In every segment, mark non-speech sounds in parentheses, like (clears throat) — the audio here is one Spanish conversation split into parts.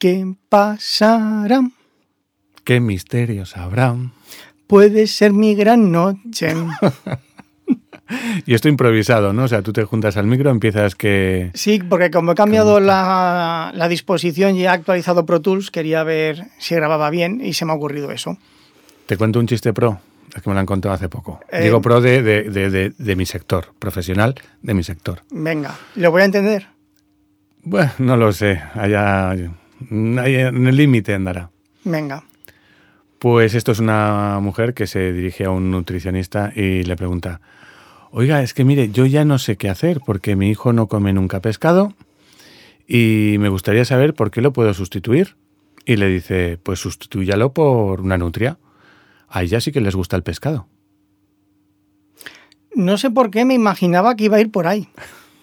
¿Qué pasará? ¿Qué misterios habrá? Puede ser mi gran noche. (laughs) y esto improvisado, ¿no? O sea, tú te juntas al micro, empiezas que... Sí, porque como he cambiado la, la, disposición y he actualizado Pro Tools, quería ver si grababa bien y se me ha ocurrido eso. ¿Te cuento un chiste pro? Es que me lo han contado hace poco. Eh, Digo pro de, de, de, de, mi sector, profesional de mi sector. Venga, ¿lo voy a entender? Bueno, no lo sé. Allá, en el límite andará. Venga. Pues esto es una mujer que se dirige a un nutricionista y le pregunta, oiga, es que mire, yo ya no sé qué hacer porque mi hijo no come nunca pescado y me gustaría saber por qué lo puedo sustituir. Y le dice, pues sustitúyalo por una nutria. A ella sí que les gusta el pescado. No sé por qué me imaginaba que iba a ir por ahí.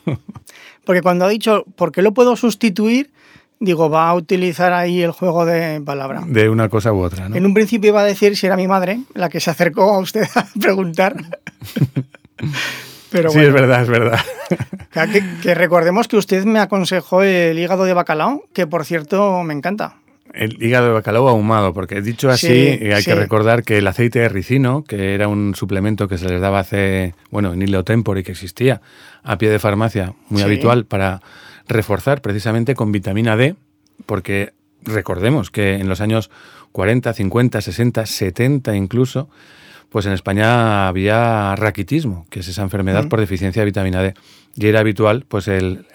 (laughs) Porque cuando ha dicho, ¿por qué lo puedo sustituir? Digo, va a utilizar ahí el juego de palabra. De una cosa u otra, ¿no? En un principio iba a decir si era mi madre la que se acercó a usted (laughs) a preguntar. Pero sí, es verdad, es verdad. que, recordemos que usted me aconsejó el hígado de bacalao, que por cierto me encanta. El hígado de bacalao ahumado, porque dicho así, eh, hay que recordar que el aceite de ricino, que era un suplemento que se les daba hace, bueno, en Hilo Tempore que existía a pie de farmacia, muy habitual para reforzar precisamente con vitamina D, porque recordemos que en los años 40, 50, 60, 70 incluso, pues en España había raquitismo, que es esa enfermedad por deficiencia de vitamina D. Y era habitual pues el,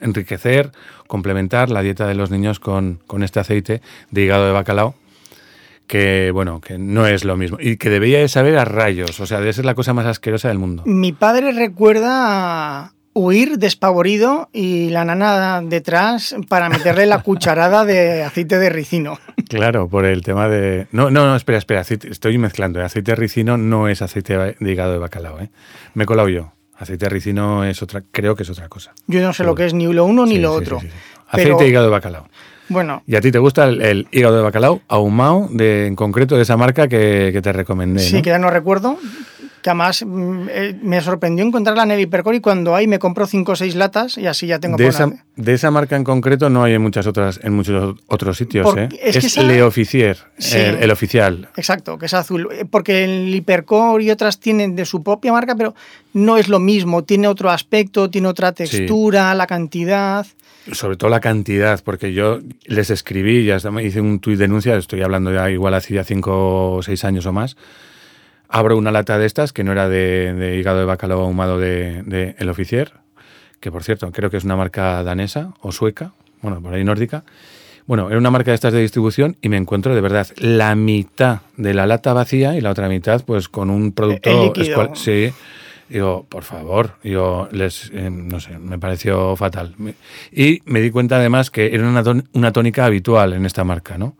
enriquecer, complementar la dieta de los niños con, con, este aceite de hígado de bacalao, que bueno, que no es lo mismo. Y que debía de saber a rayos, o sea, debe ser la cosa más asquerosa del mundo. Mi padre recuerda huir despavorido y la nana detrás para meterle la (laughs) cucharada de aceite de ricino. Claro, por el tema de... No, no, no, espera, espera, estoy mezclando. El aceite de ricino no es aceite de hígado de bacalao, ¿eh? Me he colado yo. Aceite de ricino es otra, creo que es otra cosa. Yo no sé lo que es ni lo uno ni lo otro. aceite de hígado de bacalao. Bueno. ¿Y a ti te gusta el, hígado de bacalao ahumado, de, en concreto de esa marca que, te recomendé? Sí, que ya no recuerdo, que además mm, eh, me sorprendió encontrarla en el Hipercore y cuando hay me compro 5 o 6 latas y así ya tengo de esa, de esa marca en concreto no hay en muchas otras en muchos otros sitios ¿eh? es, es Le Officier el, oficial. Exacto que es azul. Eh, porque el Hipercore y otras tienen de su propia marca pero no es lo mismo. Tiene otro aspecto tiene otra textura la cantidad. Sobre todo la cantidad, porque yo les escribí, ya hice un tuit denuncia, estoy hablando ya igual hacía 5 o 6 años o más, abro una lata de estas, que no era de, hígado de bacalao ahumado de, El Oficier, que por cierto creo que es una marca danesa o sueca, bueno, por ahí nórdica. Bueno, era una marca de estas de distribución y me encuentro de verdad la mitad de la lata vacía y la otra mitad pues con un producto... sí. Digo, por favor, yo les, eh, no sé, me pareció fatal. Y me di cuenta además que era una, una tónica habitual en esta marca, ¿no?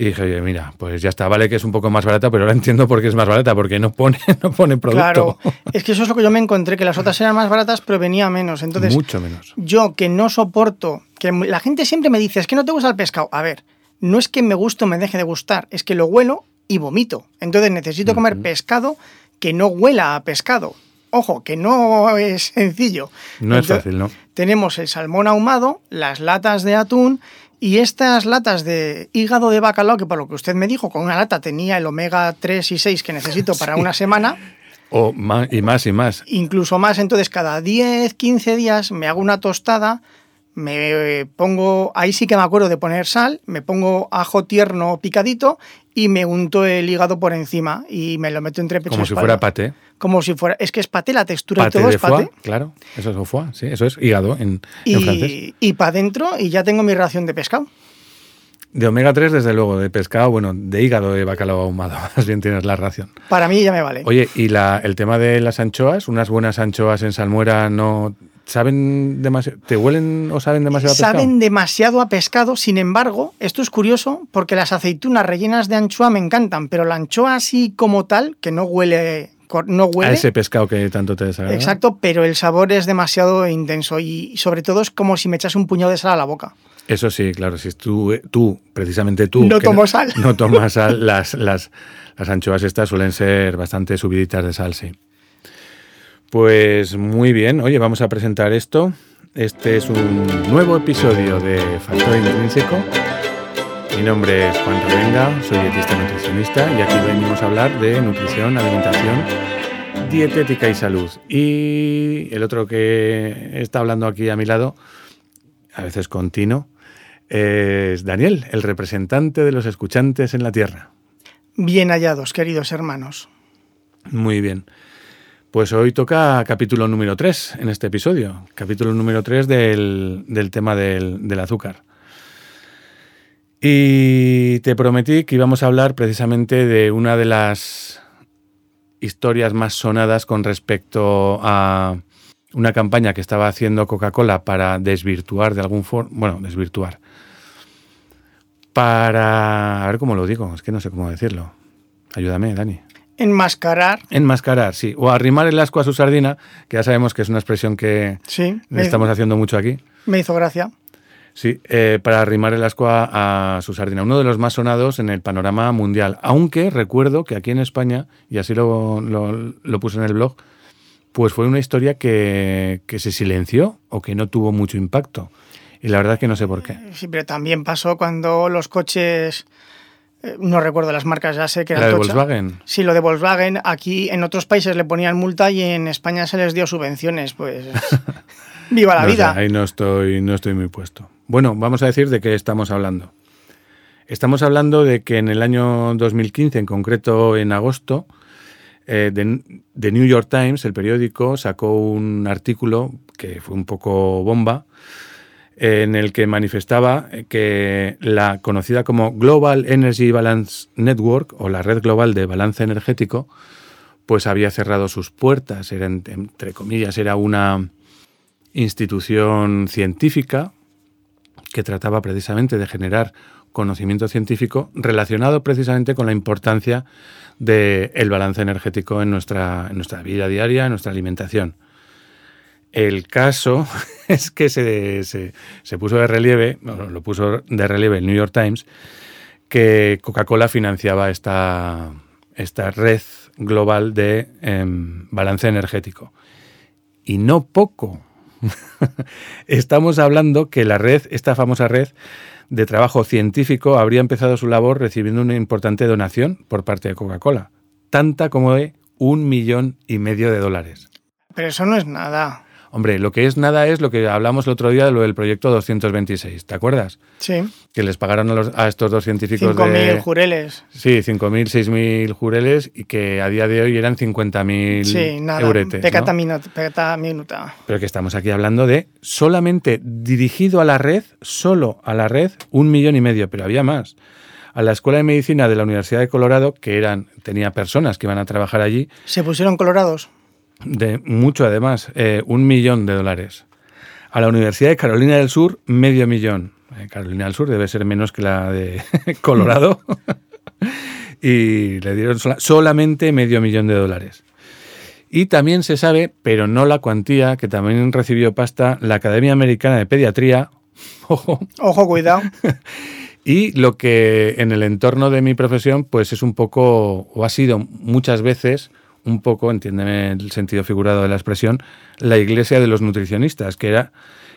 Y dije, oye, mira, pues ya está, vale que es un poco más barata, pero ahora entiendo por qué es más barata, porque no pone, (laughs) no pone producto. Claro, es que eso es lo que yo me encontré, que las otras eran más baratas, pero venía menos. Entonces, Mucho menos. Yo que no soporto, que la gente siempre me dice, es que no te gusta el pescado. A ver, no es que me guste o me deje de gustar, es que lo huelo y vomito. Entonces necesito comer pescado que no huela a pescado. Ojo, que no (laughs) es sencillo. No es fácil, ¿no? Tenemos el salmón ahumado, las latas de atún y estas latas de hígado de bacalao, que por lo que usted me dijo, con una lata tenía el omega 3 y 6 que necesito para (laughs) una semana. O más, y más y más. Incluso más. Entonces, cada 10, 15 días me hago una tostada, me pongo, ahí sí que me acuerdo de poner sal, me pongo ajo tierno picadito y me unto el hígado por encima y me lo meto entre pecho Como si fuera paté como si fuera. Es que es paté, la textura de todo es paté. Claro, eso es foie, sí, eso es hígado en, y, francés. Y para adentro, y ya tengo mi ración de pescado. De omega 3, desde luego, de pescado, bueno, de hígado de bacalao ahumado, (laughs) más bien tienes la ración. Para mí ya me vale. Oye, y la, el tema de las anchoas, unas buenas anchoas en salmuera no saben demasiado, ¿te huelen o saben demasiado a pescado? Saben demasiado a pescado, sin embargo, esto es curioso porque las aceitunas rellenas de anchoa me encantan, pero la anchoa así como tal, que no huele no huele. A ese pescado que tanto te desagrada. Exacto, pero el sabor es demasiado intenso y sobre todo es como si me echas un puñado de sal a la boca. Eso sí, claro, si tú, tú precisamente tú... No tomo sal. (laughs) No tomas sal, las, las, las anchoas estas suelen ser bastante subiditas de sal, sí. Pues muy bien, oye, vamos a presentar esto. Este es un nuevo episodio de Factor Intrínseco. Mi nombre es Juan Revenga, soy dietista nutricionista y aquí venimos a hablar de nutrición, alimentación, dietética y salud. Y el otro que está hablando aquí a mi lado, a veces continuo, es Daniel, el representante de los escuchantes en la Tierra. Bien hallados, queridos hermanos. Muy bien. Pues hoy toca capítulo número 3 en este episodio, capítulo número 3 del, tema del, del, azúcar. Y te prometí que íbamos a hablar precisamente de una de las historias más sonadas con respecto a una campaña que estaba haciendo Coca-Cola para desvirtuar de algún forma, bueno, desvirtuar, para, a ver cómo lo digo, es que no sé cómo decirlo. Ayúdame, Dani. Enmascarar. Enmascarar, sí. O arrimar el asco a su sardina, que ya sabemos que es una expresión que sí, estamos haciendo mucho aquí. Me hizo gracia. Sí, eh, para arrimar el asco a, su sardina. Uno de los más sonados en el panorama mundial. Aunque recuerdo que aquí en España, y así lo, lo, puse en el blog, pues fue una historia que, que, se silenció o que no tuvo mucho impacto. Y la verdad es que no sé por qué. Sí, pero también pasó cuando los coches eh, no recuerdo las marcas, ya sé que era. ¿La de Volkswagen? Sí, lo de Volkswagen. Aquí en otros países le ponían multa y en España se les dio subvenciones. Pues. (laughs) ¡Viva la vida! ahí no estoy, no estoy muy puesto. Bueno, vamos a decir de qué estamos hablando. Estamos hablando de que en el año 2015, en concreto en agosto, eh, The New York Times, el periódico, sacó un artículo que fue un poco bomba en el que manifestaba que la conocida como Global Energy Balance Network o la red global de balance energético, pues había cerrado sus puertas, era entre comillas, era una institución científica que trataba precisamente de generar conocimiento científico relacionado precisamente con la importancia del balance energético en nuestra, vida diaria, en nuestra alimentación. El caso (laughs) es que se, se, puso de relieve, lo puso de relieve el New York Times, que Coca-Cola financiaba esta, esta red global de em, balance energético. Y no poco. (laughs) Estamos hablando que la red, esta famosa red de trabajo científico, habría empezado su labor recibiendo una importante donación por parte de Coca-Cola, tanta como de un millón y medio de dólares. Pero eso no es nada. Hombre, lo que es nada es lo que hablamos el otro día de lo del proyecto 226, ¿te acuerdas? Sí. Que les pagaron a, estos dos científicos 5.000 jureles. Sí, 5.000, 6.000 jureles y que a día de hoy eran 50.000 sí, nada, euretes. Pecata, ¿no? minuta. Pero que estamos aquí hablando de solamente dirigido a la red, solo a la red, un millón y medio, pero había más a la Escuela de Medicina de la Universidad de Colorado, que eran, tenía personas que iban a trabajar allí. ¿Se pusieron colorados? De mucho además, eh, un millón de dólares. A la Universidad de Carolina del Sur, medio millón. Eh, Carolina del Sur debe ser menos que la de (laughs) Colorado. (laughs) y le dieron solamente medio millón de dólares. Y también se sabe, pero no la cuantía, que también recibió pasta la Academia Americana de Pediatría. (laughs) Ojo. Ojo, cuidado. y lo que en el entorno de mi profesión, pues es un poco, o ha sido muchas veces, un poco, entiéndeme el sentido figurado de la expresión, la iglesia de los nutricionistas, que era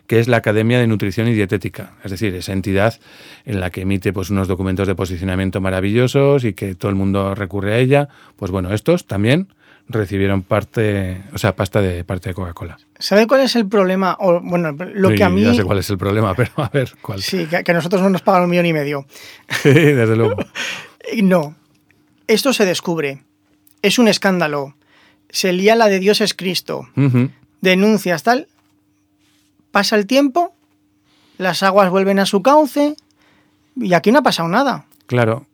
que es la Academia de Nutrición y Dietética, es decir, esa entidad en la que emite pues, unos documentos de posicionamiento maravillosos y que todo el mundo recurre a ella. Pues bueno, estos también recibieron parte, o sea, pasta de parte de Coca-Cola. ¿Sabe cuál es el problema? O, bueno, lo que a mí... Ya sé cuál es el problema, (laughs) pero a ver, ¿cuál? Sí, que, a nosotros no nos pagan un millón y medio. Sí, desde luego. (laughs) no, esto se descubre es un escándalo. Se lía la de Dios es Cristo. Denuncias, tal. Pasa el tiempo, las aguas vuelven a su cauce y aquí no ha pasado nada. Claro.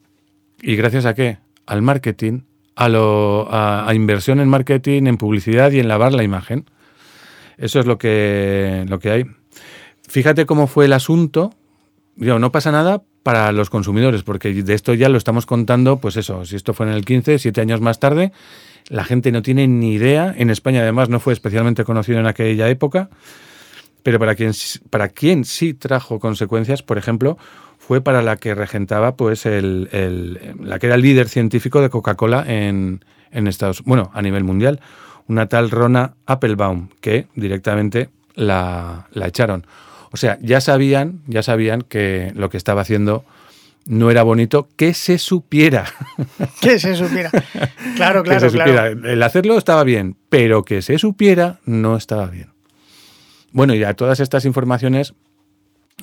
¿Y gracias a qué? Al marketing, a, lo, a, inversión en marketing, en publicidad y en lavar la imagen. Eso es lo que, lo que hay. Fíjate cómo fue el asunto. no pasa nada para los consumidores, porque de esto ya lo estamos contando, pues eso, si esto fue en el 15, siete años más tarde, la gente no tiene ni idea, en España además no fue especialmente conocido en aquella época, pero para quien, para quien sí trajo consecuencias, por ejemplo, fue para la que regentaba, pues, el, la que era el líder científico de Coca-Cola en, en Estados bueno, a nivel mundial, una tal Rona Applebaum, que directamente la, la echaron. O sea, ya sabían, ya sabían que lo que estaba haciendo no era bonito que se supiera. (laughs) Que se supiera. Claro, claro, que se claro. supiera. El hacerlo estaba bien, pero que se supiera no estaba bien. Bueno, y a todas estas informaciones,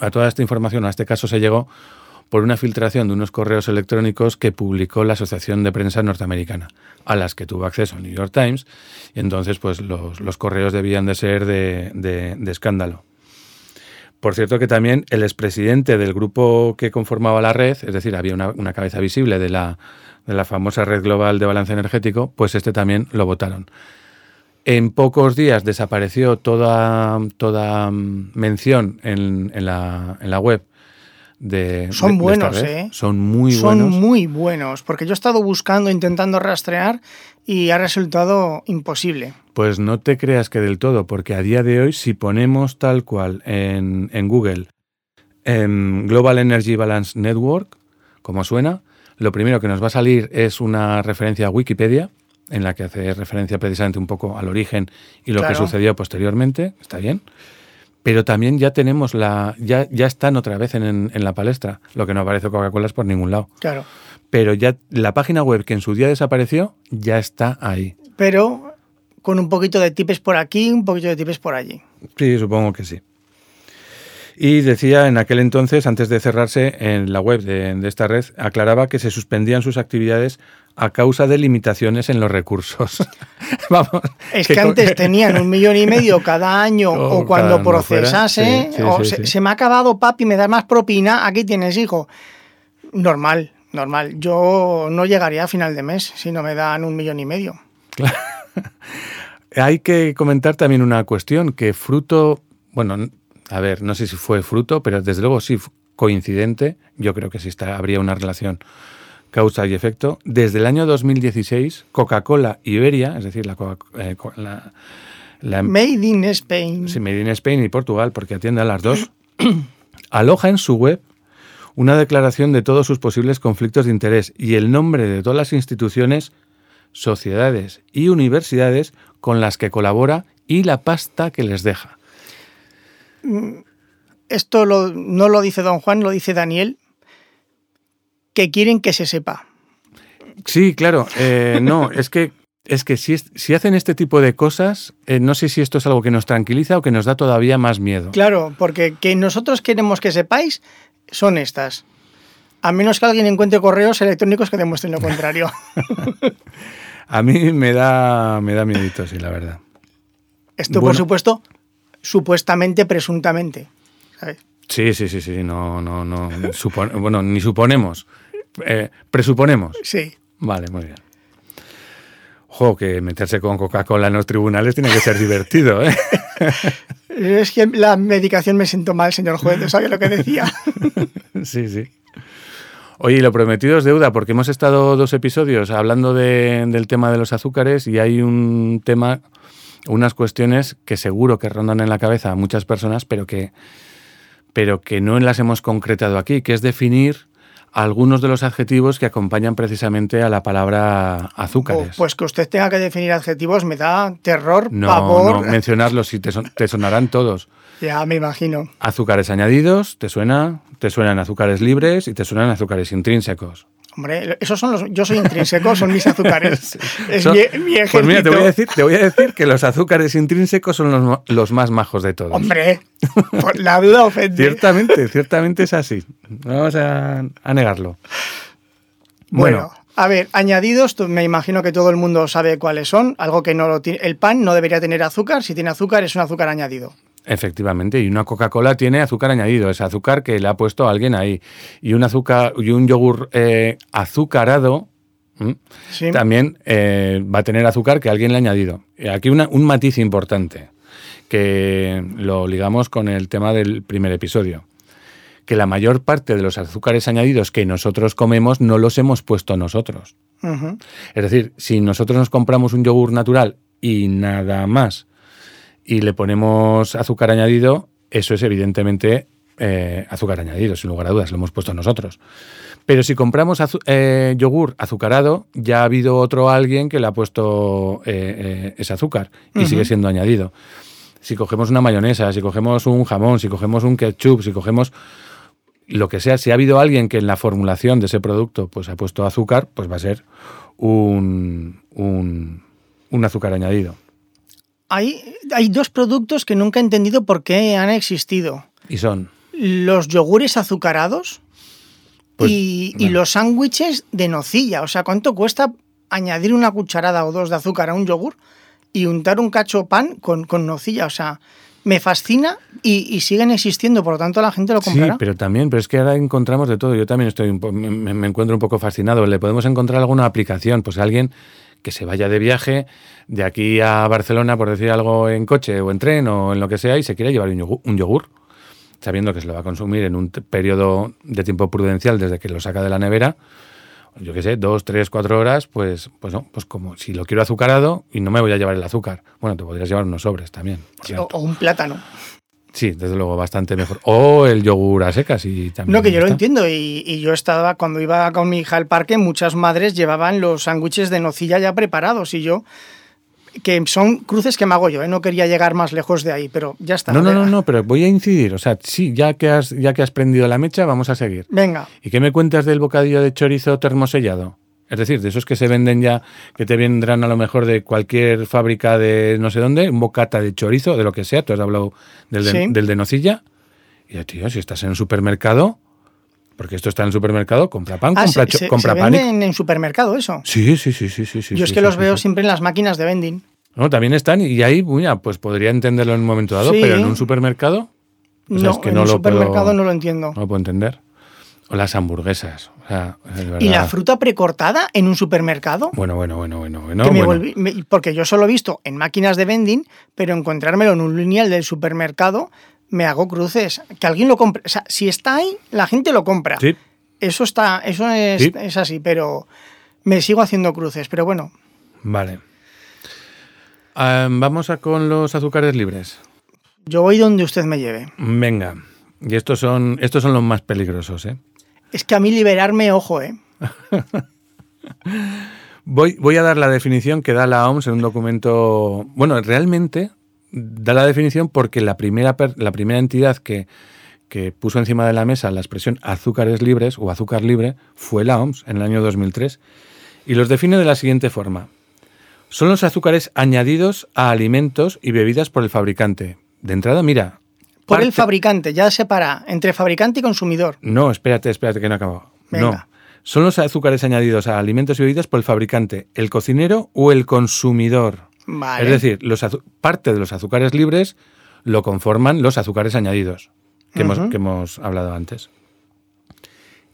a toda esta información, a este caso se llegó por una filtración de unos correos electrónicos que publicó la Asociación de Prensa Norteamericana, a las que tuvo acceso el New York Times, y entonces pues los, los correos debían de ser de, de- de escándalo. Por cierto que también el expresidente del grupo que conformaba la red, es decir, había una, cabeza visible de la, de la famosa red global de balance energético, pues este también lo votaron. En pocos días desapareció toda, toda mm, mención en, en la, en la web de Son de- buenos. ¿eh? Son muy Son buenos. muy buenos, porque yo he estado buscando, intentando rastrear y ha resultado imposible. Pues no te creas que del todo, porque a día de hoy, si ponemos tal cual en, en Google en Global Energy Balance Network, como suena, lo primero que nos va a salir es una referencia a Wikipedia, en la que hace referencia precisamente un poco al origen y lo que sucedió posteriormente. Está bien. Pero también ya tenemos la. ya, ya están otra vez en, en- la palestra. Lo que no aparece Coca-Cola es por ningún lado. Claro. Pero ya la página web que en su día desapareció, ya está ahí. Pero con un poquito de tipes por aquí, un poquito de tipes por allí. Sí, supongo que sí. Y decía en aquel entonces, antes de cerrarse, en la web de, de esta red, aclaraba que se suspendían sus actividades a causa de limitaciones en los recursos. (laughs) Vamos. Es que, antes (laughs) tenían un millón y medio cada año (laughs) O o, cuando procesase, sí, sí, o sí, se, me ha acabado papi, me da más propina, aquí tienes hijo. Normal, normal. Yo no llegaría a final de mes si no me dan un millón y medio. Hay que comentar también una cuestión, que fruto, bueno, a ver, no sé si fue fruto, pero desde luego sí coincidente, yo creo que sí está, habría una relación causa y efecto. Desde el año 2016, Coca-Cola Iberia, es decir, la, eh, co- la, la em- Made in Spain. Sí, Made in Spain y Portugal, porque atiende a las dos, (clears throat) aloja en su web una declaración de todos sus posibles conflictos de interés y el nombre de todas las instituciones, sociedades y universidades con las que colabora y la pasta que les deja. Esto lo- no lo dice don Juan, lo dice Daniel, que quieren que se sepa. Sí, claro, eh, no, (laughs) es que es que si, si hacen este tipo de cosas, eh, no sé si esto es algo que nos tranquiliza o que nos da todavía más miedo. Claro, porque que nosotros queremos que sepáis son estas. A menos que alguien encuentre correos electrónicos que demuestren lo contrario. (laughs) A mí me da, me da miedito, sí, la verdad. Esto, Bueno. por supuesto, supuestamente, presuntamente. ¿sabes? Sí, sí, sí, sí, no, no, no. bueno, ni suponemos. Eh, presuponemos. Sí. Vale, muy bien. Ojo, que meterse con Coca-Cola en los tribunales tiene que ser divertido, ¿eh? (laughs) Es que la medicación me siento mal, señor juez, ¿sabe lo que decía? (laughs) Sí, sí. Oye, lo prometido es deuda, porque hemos estado dos episodios hablando de- del tema de los azúcares y hay un tema, unas cuestiones que seguro que rondan en la cabeza a muchas personas, pero que, pero que no las hemos concretado aquí, que es definir algunos de los adjetivos que acompañan precisamente a la palabra azúcares. Pues que usted tenga que definir adjetivos me da terror, no, pavor. no, mencionarlos y te, son- te sonarán todos. (laughs) Ya me imagino. Azúcares añadidos, ¿te suena? Te suenan azúcares libres y te suenan azúcares intrínsecos. Hombre, esos son los. Yo soy intrínseco, son mis azúcares. (laughs) Es Son- mi, mi Pues mira, te voy, a decir, te voy a decir que los azúcares intrínsecos son los, más majos de todos. Hombre, (laughs) por la duda ofende. Ciertamente, ciertamente es así. Vamos a, a negarlo. Bueno, Bueno, a ver, añadidos, me imagino que todo el mundo sabe cuáles son. Algo que no lo tiene. El pan no debería tener azúcar. Si tiene azúcar, es un azúcar añadido. Efectivamente, y una Coca-Cola tiene azúcar añadido, es azúcar que le ha puesto alguien ahí. Y un azúcar y un yogur eh, azucarado también eh, va a tener azúcar que alguien le ha añadido. Y aquí una- un matiz importante, que lo ligamos con el tema del primer episodio, que la mayor parte de los azúcares añadidos que nosotros comemos no los hemos puesto nosotros. Es decir, si nosotros nos compramos un yogur natural y nada más, y le ponemos azúcar añadido, eso es evidentemente eh, azúcar añadido, sin lugar a dudas, lo hemos puesto nosotros. Pero si compramos azu- eh, yogur azucarado, ya ha habido otro alguien que le ha puesto eh, ese azúcar y sigue siendo añadido. si cogemos una mayonesa, si cogemos un jamón, si cogemos un ketchup, si cogemos lo que sea, si ha habido alguien que en la formulación de ese producto pues ha puesto azúcar, pues va a ser un, un, un azúcar añadido. Hay, hay dos productos que nunca he entendido por qué han existido. Y son. Los yogures azucarados Pues, y, los sándwiches de nocilla. O sea, ¿cuánto cuesta añadir una cucharada o dos de azúcar a un yogur y untar un cacho pan con, con nocilla? O sea, me fascina y, y siguen existiendo, por lo tanto la gente lo Sí, comprará. pero también, pero es que ahora encontramos de todo. Yo también estoy me, me encuentro un poco fascinado. Le podemos encontrar alguna aplicación, pues alguien que se vaya de viaje de aquí a Barcelona, por decir algo, en coche o en tren o en lo que sea, y se quiere llevar un yogur, un yogur, sabiendo que se lo va a consumir en un periodo de tiempo prudencial desde que lo saca de la nevera, yo qué sé, dos, tres, cuatro horas, pues, pues no, pues como si lo quiero azucarado y no me voy a llevar el azúcar. Bueno, te podrías llevar unos sobres también. Sí, o un plátano. Sí, desde luego, bastante mejor. O el yogur a secas y también. No, que yo lo entiendo. Y, y yo estaba, cuando iba con mi hija al parque, muchas madres llevaban los sándwiches de nocilla ya preparados. Y yo, que son cruces que me hago yo, ¿eh? no quería llegar más lejos de ahí, pero ya está. No, no, no, no, pero voy a incidir. O sea, sí, ya que has, ya que has prendido la mecha, vamos a seguir. Venga, ¿Y qué me cuentas del bocadillo de chorizo termosellado? Es decir, de esos que se venden ya, que te vendrán a lo mejor de cualquier fábrica de no sé dónde, un bocata de chorizo, de lo que sea, tú has hablado del de, Sí. del de nocilla. Y tío, si estás en un supermercado, porque esto está en el supermercado, compra pan, Ah, compra, se, compra se pan. venden en supermercado eso. Sí, sí, sí, sí, sí. sí, yo es que sí, los veo siempre en las máquinas de vending. No, también están y ahí, mira, pues podría entenderlo en un momento dado, pero en un supermercado, o sea, no, es que en no un lo supermercado puedo, no lo entiendo. no lo puedo entender. O las hamburguesas, o sea. ¿Y la fruta precortada en un supermercado? Bueno, bueno, bueno, bueno, bueno. que me bueno. volví- me- porque yo solo he visto en máquinas de vending, pero encontrármelo en un lineal del supermercado, me hago cruces. Que alguien lo compre. O sea, si está ahí, la gente lo compra. Sí, Eso está, eso es, Sí. es así, pero me sigo haciendo cruces. Pero bueno, vale. Vamos a con los azúcares libres. yo voy donde usted me lleve. Venga. Y estos son, estos son los más peligrosos, ¿eh? Es que a mí liberarme, ojo, ¿eh? (laughs) Voy, a dar la definición que da la OMS en un documento. Bueno, realmente da la definición porque la primera, la primera entidad que, que puso encima de la mesa la expresión azúcares libres o azúcar libre fue la OMS en el año 2003 y los define de la siguiente forma. Son los azúcares añadidos a alimentos y bebidas por el fabricante. De entrada, mira. Por el fabricante, ya separa entre fabricante y consumidor. No, espérate, espérate que no he acabado. Venga. No. Son los azúcares añadidos a alimentos y bebidas por el fabricante, el cocinero o el consumidor. Vale. Es decir, los parte de los azúcares libres lo conforman los azúcares añadidos, que, hemos, Ujú. que hemos hablado antes.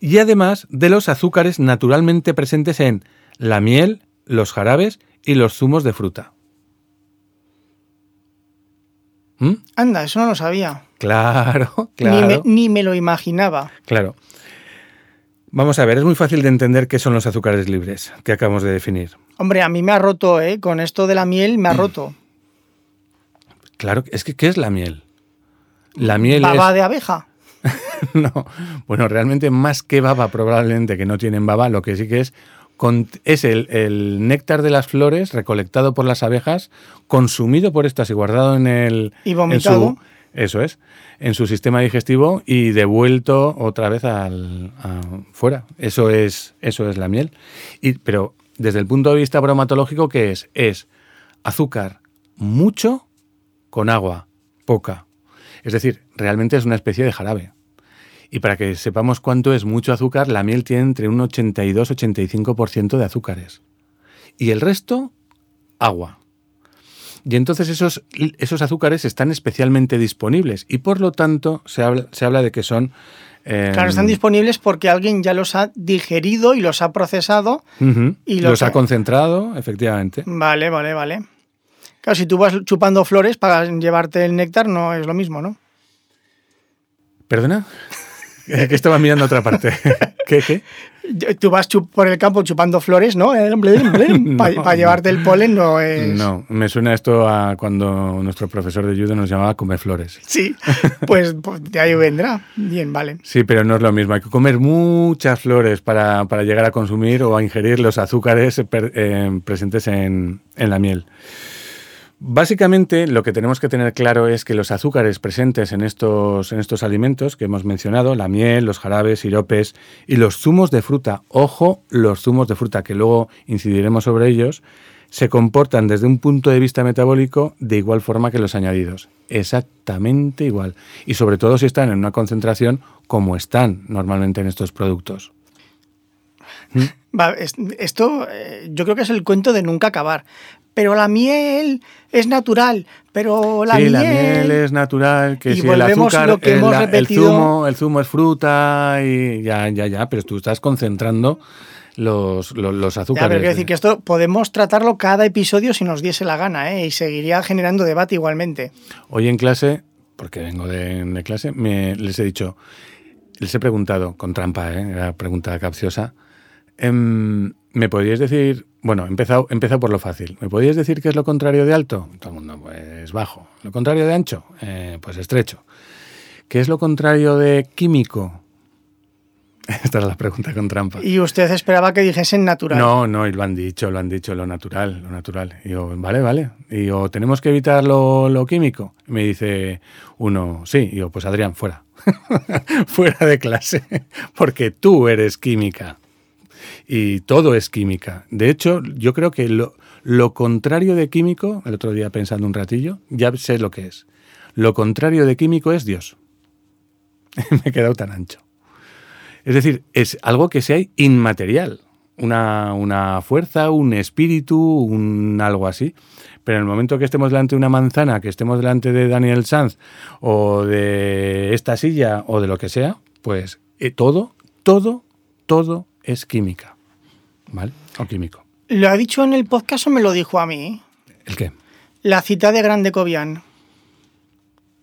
Y además de los azúcares naturalmente presentes en la miel, los jarabes y los zumos de fruta. ¿Mm? Anda, eso no lo sabía. Claro, (laughs) Ni, claro. me, ni me lo imaginaba. Claro. Vamos a ver, es muy fácil de entender qué son los azúcares libres que acabamos de definir. Hombre, a mí me ha roto, ¿eh? Con esto de la miel Mm. me ha roto. Claro, es que ¿qué es la miel? La miel Baba es... de abeja. (laughs) No, bueno, realmente más que baba, probablemente que no tienen baba, lo que sí que es con- es el, el néctar de las flores recolectado por las abejas, consumido por estas y guardado en el... Y en vomitado. su- eso es, en su sistema digestivo y devuelto otra vez al, a- fuera. Eso es, eso es la miel. Y, pero desde el punto de vista bromatológico, ¿qué es? Es azúcar mucho con agua poca. Es decir, realmente es una especie de jarabe. Y para que sepamos cuánto es mucho azúcar, la miel tiene entre un 82-85% de azúcares. Y el resto, agua. Y entonces esos, esos azúcares están especialmente disponibles y por lo tanto se habla, se habla de que son... eh, Claro, están disponibles porque alguien ya los ha digerido y los ha procesado. y lo los que- ha concentrado, efectivamente. Vale, vale, vale. Claro, si tú vas chupando flores para llevarte el néctar, no es lo mismo, ¿no? ¿Perdona? Eh, (laughs) que estaba mirando a otra parte. (laughs) ¿Qué? ¿Qué? Tú vas por el campo chupando flores, ¿no? Para (laughs) No, llevarte el polen no es... No, me suena esto a cuando nuestro profesor de judo nos llamaba comer flores. Sí, pues, pues de ahí vendrá. Bien, vale. Sí, pero no es lo mismo. Hay que comer muchas flores para, para llegar a consumir o a ingerir los azúcares per- eh, presentes en, en la miel. Básicamente, lo que tenemos que tener claro es que los azúcares presentes en estos, en estos alimentos que hemos mencionado, la miel, los jarabes, siropes y los zumos de fruta, ojo, los zumos de fruta, que luego incidiremos sobre ellos, se comportan desde un punto de vista metabólico de igual forma que los añadidos. Exactamente igual. Y sobre todo si están en una concentración como están normalmente en estos productos. (laughs) esto eh, yo creo que es el cuento de nunca acabar pero la miel es natural, pero la sí, miel... la miel es natural, que si el azúcar, lo que el, hemos repetido... el, zumo, el zumo es fruta y ya, ya, ya, pero tú estás concentrando los, los, los azúcares. Ya, pero quiero decir que esto podemos tratarlo cada episodio si nos diese la gana, ¿eh? y seguiría generando debate igualmente. Hoy en clase, porque vengo de, de clase, me, les he dicho, les he preguntado, con trampa, ¿eh? era pregunta capciosa, em, ¿me podríais decir bueno, he empezado, por lo fácil. ¿Me podías decir qué es lo contrario de alto? Todo el mundo, pues bajo. ¿Lo contrario de ancho? Eh, pues estrecho. ¿Qué es lo contrario de químico? (laughs) Esta es la pregunta con trampa. ¿Y usted esperaba que dijesen natural? No, no, y lo han dicho, lo han dicho, lo natural, lo natural. Y yo, vale, vale. Y yo, ¿tenemos que evitar lo, químico? Y me dice uno, sí. Y yo, pues Adrián, fuera. (laughs) fuera de clase. (laughs) Porque tú eres química y todo es química. De hecho, yo creo que lo, lo contrario de químico, el otro día pensando un ratillo, ya sé lo que es. Lo contrario de químico es Dios. (laughs) Me he quedado tan ancho. Es decir, es algo que sea inmaterial, una, una, fuerza, un espíritu, un algo así. Pero en el momento que estemos delante de una manzana, que estemos delante de Daniel Sanz o de esta silla o de lo que sea, pues eh, todo, todo, todo es química. ¿Vale? O químico. ¿Lo ha dicho en el podcast o me lo dijo a mí? ¿El qué? La cita de Grande Cobian.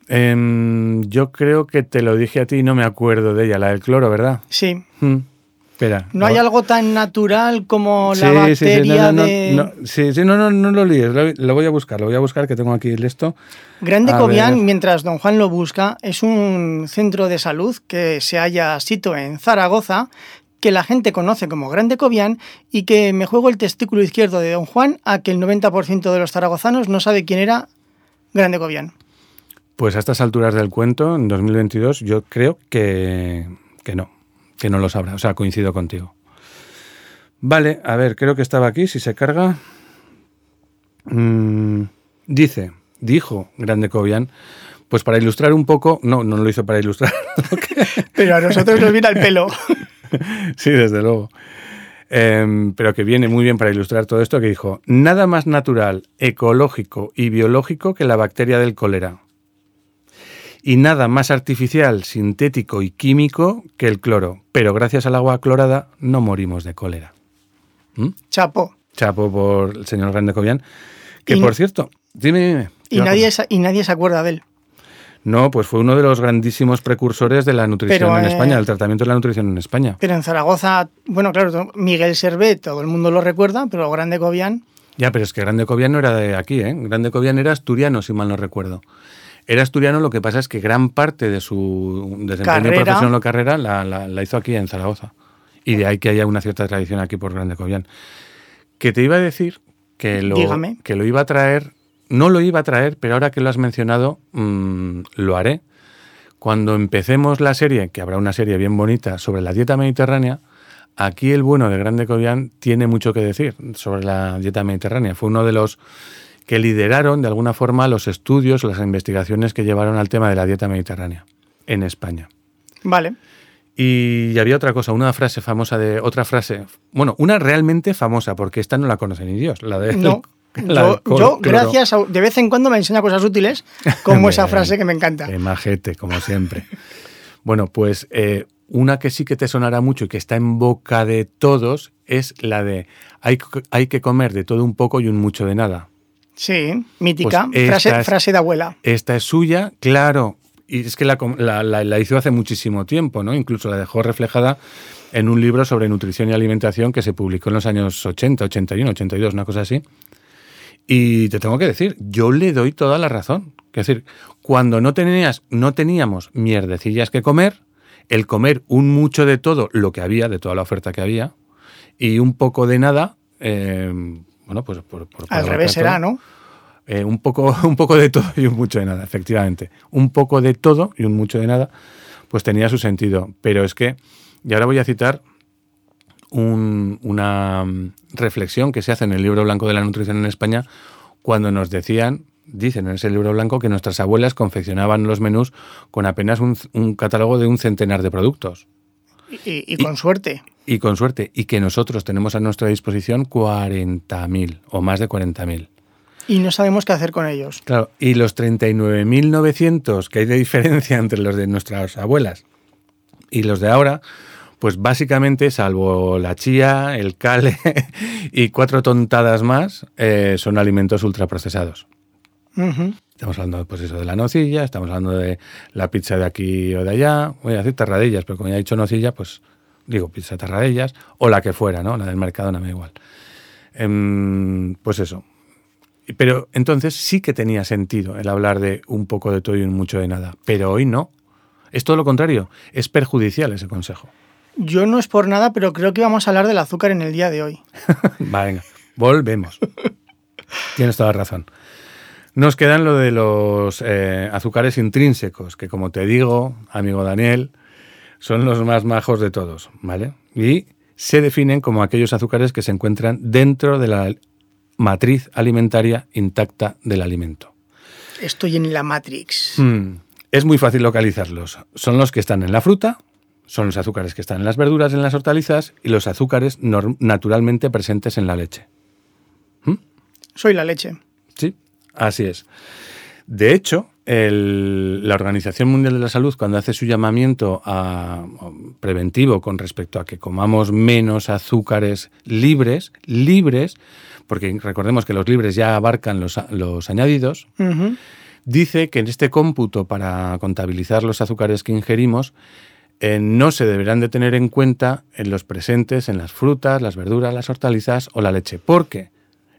Em, yo creo que te lo dije a ti y no me acuerdo de ella, la del cloro, ¿verdad? Sí. Hmm. Espera. ¿No hay algo tan natural como la bacteria de...? sí, sí, no, no, no lo líes, lo, voy a buscar, lo voy a buscar, que tengo aquí esto. Grande Cobian, mientras don Juan lo busca, es un centro de salud que se halla sito en Zaragoza que la gente conoce como Grande Cobian y que me juego el testículo izquierdo de Don Juan a que el 90% de los zaragozanos no sabe quién era Grande Cobian. Pues a estas alturas del cuento, en 2022, yo creo que, que no, que no lo sabrá. O sea, coincido contigo. Vale, a ver, creo que estaba aquí, si se carga. Mm, dice, dijo Grande Cobian, pues para ilustrar un poco, no, no lo hizo para ilustrar. (laughs) Pero a nosotros nos viene al pelo. (laughs) (laughs) sí, desde luego. Em, pero que viene muy bien para ilustrar todo esto, que dijo, nada más natural, ecológico y biológico que la bacteria del cólera. Y nada más artificial, sintético y químico que el cloro. Pero gracias al agua clorada no morimos de cólera. ¿Mm? Chapo. Chapo por el señor Grande Cobian. Que por cierto, dime, dime. Y nadie, y nadie se acuerda de él. No, pues fue uno de los grandísimos precursores de la nutrición en España, del tratamiento de la nutrición en España. Pero en Zaragoza, bueno, claro, Miguel Servet, todo el mundo lo recuerda, pero Grande Cobian. Ya, pero es que Grande Cobian no era de aquí, ¿eh? Grande Cobian era asturiano, si mal no recuerdo. Era asturiano, lo que pasa es que gran parte de su desempeño profesional o carrera la, la, hizo aquí en Zaragoza. Y de ahí que haya una cierta tradición aquí por Grande Cobian. Que te iba a decir que lo, que lo iba a traer no lo iba a traer, pero ahora que lo has mencionado, mm, lo haré. Cuando empecemos la serie, que habrá una serie bien bonita sobre la dieta mediterránea, aquí el bueno de Grande Cobian tiene mucho que decir sobre la dieta mediterránea. Fue uno de los que lideraron de alguna forma los estudios, las investigaciones que llevaron al tema de la dieta mediterránea en España. Vale. Y había otra cosa, una frase famosa de otra frase, bueno, una realmente famosa, porque esta no la conoce ni Dios, la de no. (laughs) Yo, gracias, de vez en cuando me enseña cosas útiles, como esa frase que me encanta. Qué majete, como siempre. bueno, pues eh, una que sí que te sonará mucho y que está en boca de todos es la de hay, hay que comer de todo un poco y un mucho de nada. Sí, mítica, pues frase, de abuela. Esta es suya, claro, y es que la, la, hizo hace muchísimo tiempo, ¿no? Incluso la dejó reflejada en un libro sobre nutrición y alimentación que se publicó en los años 80, 81, 82, una cosa así. Y te tengo que decir, yo le doy toda la razón. Es decir, cuando no, tenías, no teníamos mierdecillas que comer, el comer un mucho de todo lo que había, de toda la oferta que había, y un poco de nada, eh, bueno, pues Al revés será, ¿no? Eh, un, poco, (laughs) un poco de todo y un mucho de nada, efectivamente. Un poco de todo y un mucho de nada, pues tenía su sentido. Pero es que, y ahora voy a citar una mm, reflexión que se hace en el libro blanco de la nutrición en España cuando nos decían, dicen en ese libro blanco, que nuestras abuelas confeccionaban los menús con apenas un, catálogo de un centenar de productos. Y, con suerte. Y con suerte. Y que nosotros tenemos a nuestra disposición 40.000 o más de 40.000. Y no sabemos qué hacer con ellos. Claro, y los 39.900 que hay de diferencia entre los de nuestras abuelas y los de ahora, pues básicamente, salvo la chía, el cale (laughs) y cuatro tontadas más, eh, son alimentos ultraprocesados. Estamos hablando pues eso, de la nocilla, estamos hablando de la pizza de aquí o de allá. Voy a decir tarradillas, pero como ya he dicho nocilla, pues digo pizza tarradillas o la que fuera, ¿no? La del mercado no me da igual. Em, pues eso. Pero entonces sí que tenía sentido el hablar de un poco de todo y un mucho de nada. Pero hoy no. Es todo lo contrario. Es perjudicial ese consejo. Yo no es por nada, pero creo que vamos a hablar del azúcar en el día de hoy. (laughs) venga, volvemos. Tienes toda la razón. Nos quedan lo de los eh, azúcares intrínsecos, que como te digo, amigo Daniel, son los más majos de todos, ¿vale? Y se definen como aquellos azúcares que se encuentran dentro de la matriz alimentaria intacta del alimento. Estoy en la Matrix. Hmm. Es muy fácil localizarlos. Son los que están en la fruta, son los azúcares que están en las verduras, en las hortalizas y los azúcares naturalmente presentes en la leche. ¿Mm? Soy la leche. Sí, así es. De hecho, la Organización Mundial de la Salud, cuando hace su llamamiento a, preventivo con respecto a que comamos menos azúcares libres, libres, porque recordemos que los libres ya abarcan los, añadidos, dice que en este cómputo para contabilizar los azúcares que ingerimos, eh, no se deberán de tener en cuenta en los presentes en las frutas, las verduras, las hortalizas o la leche, porque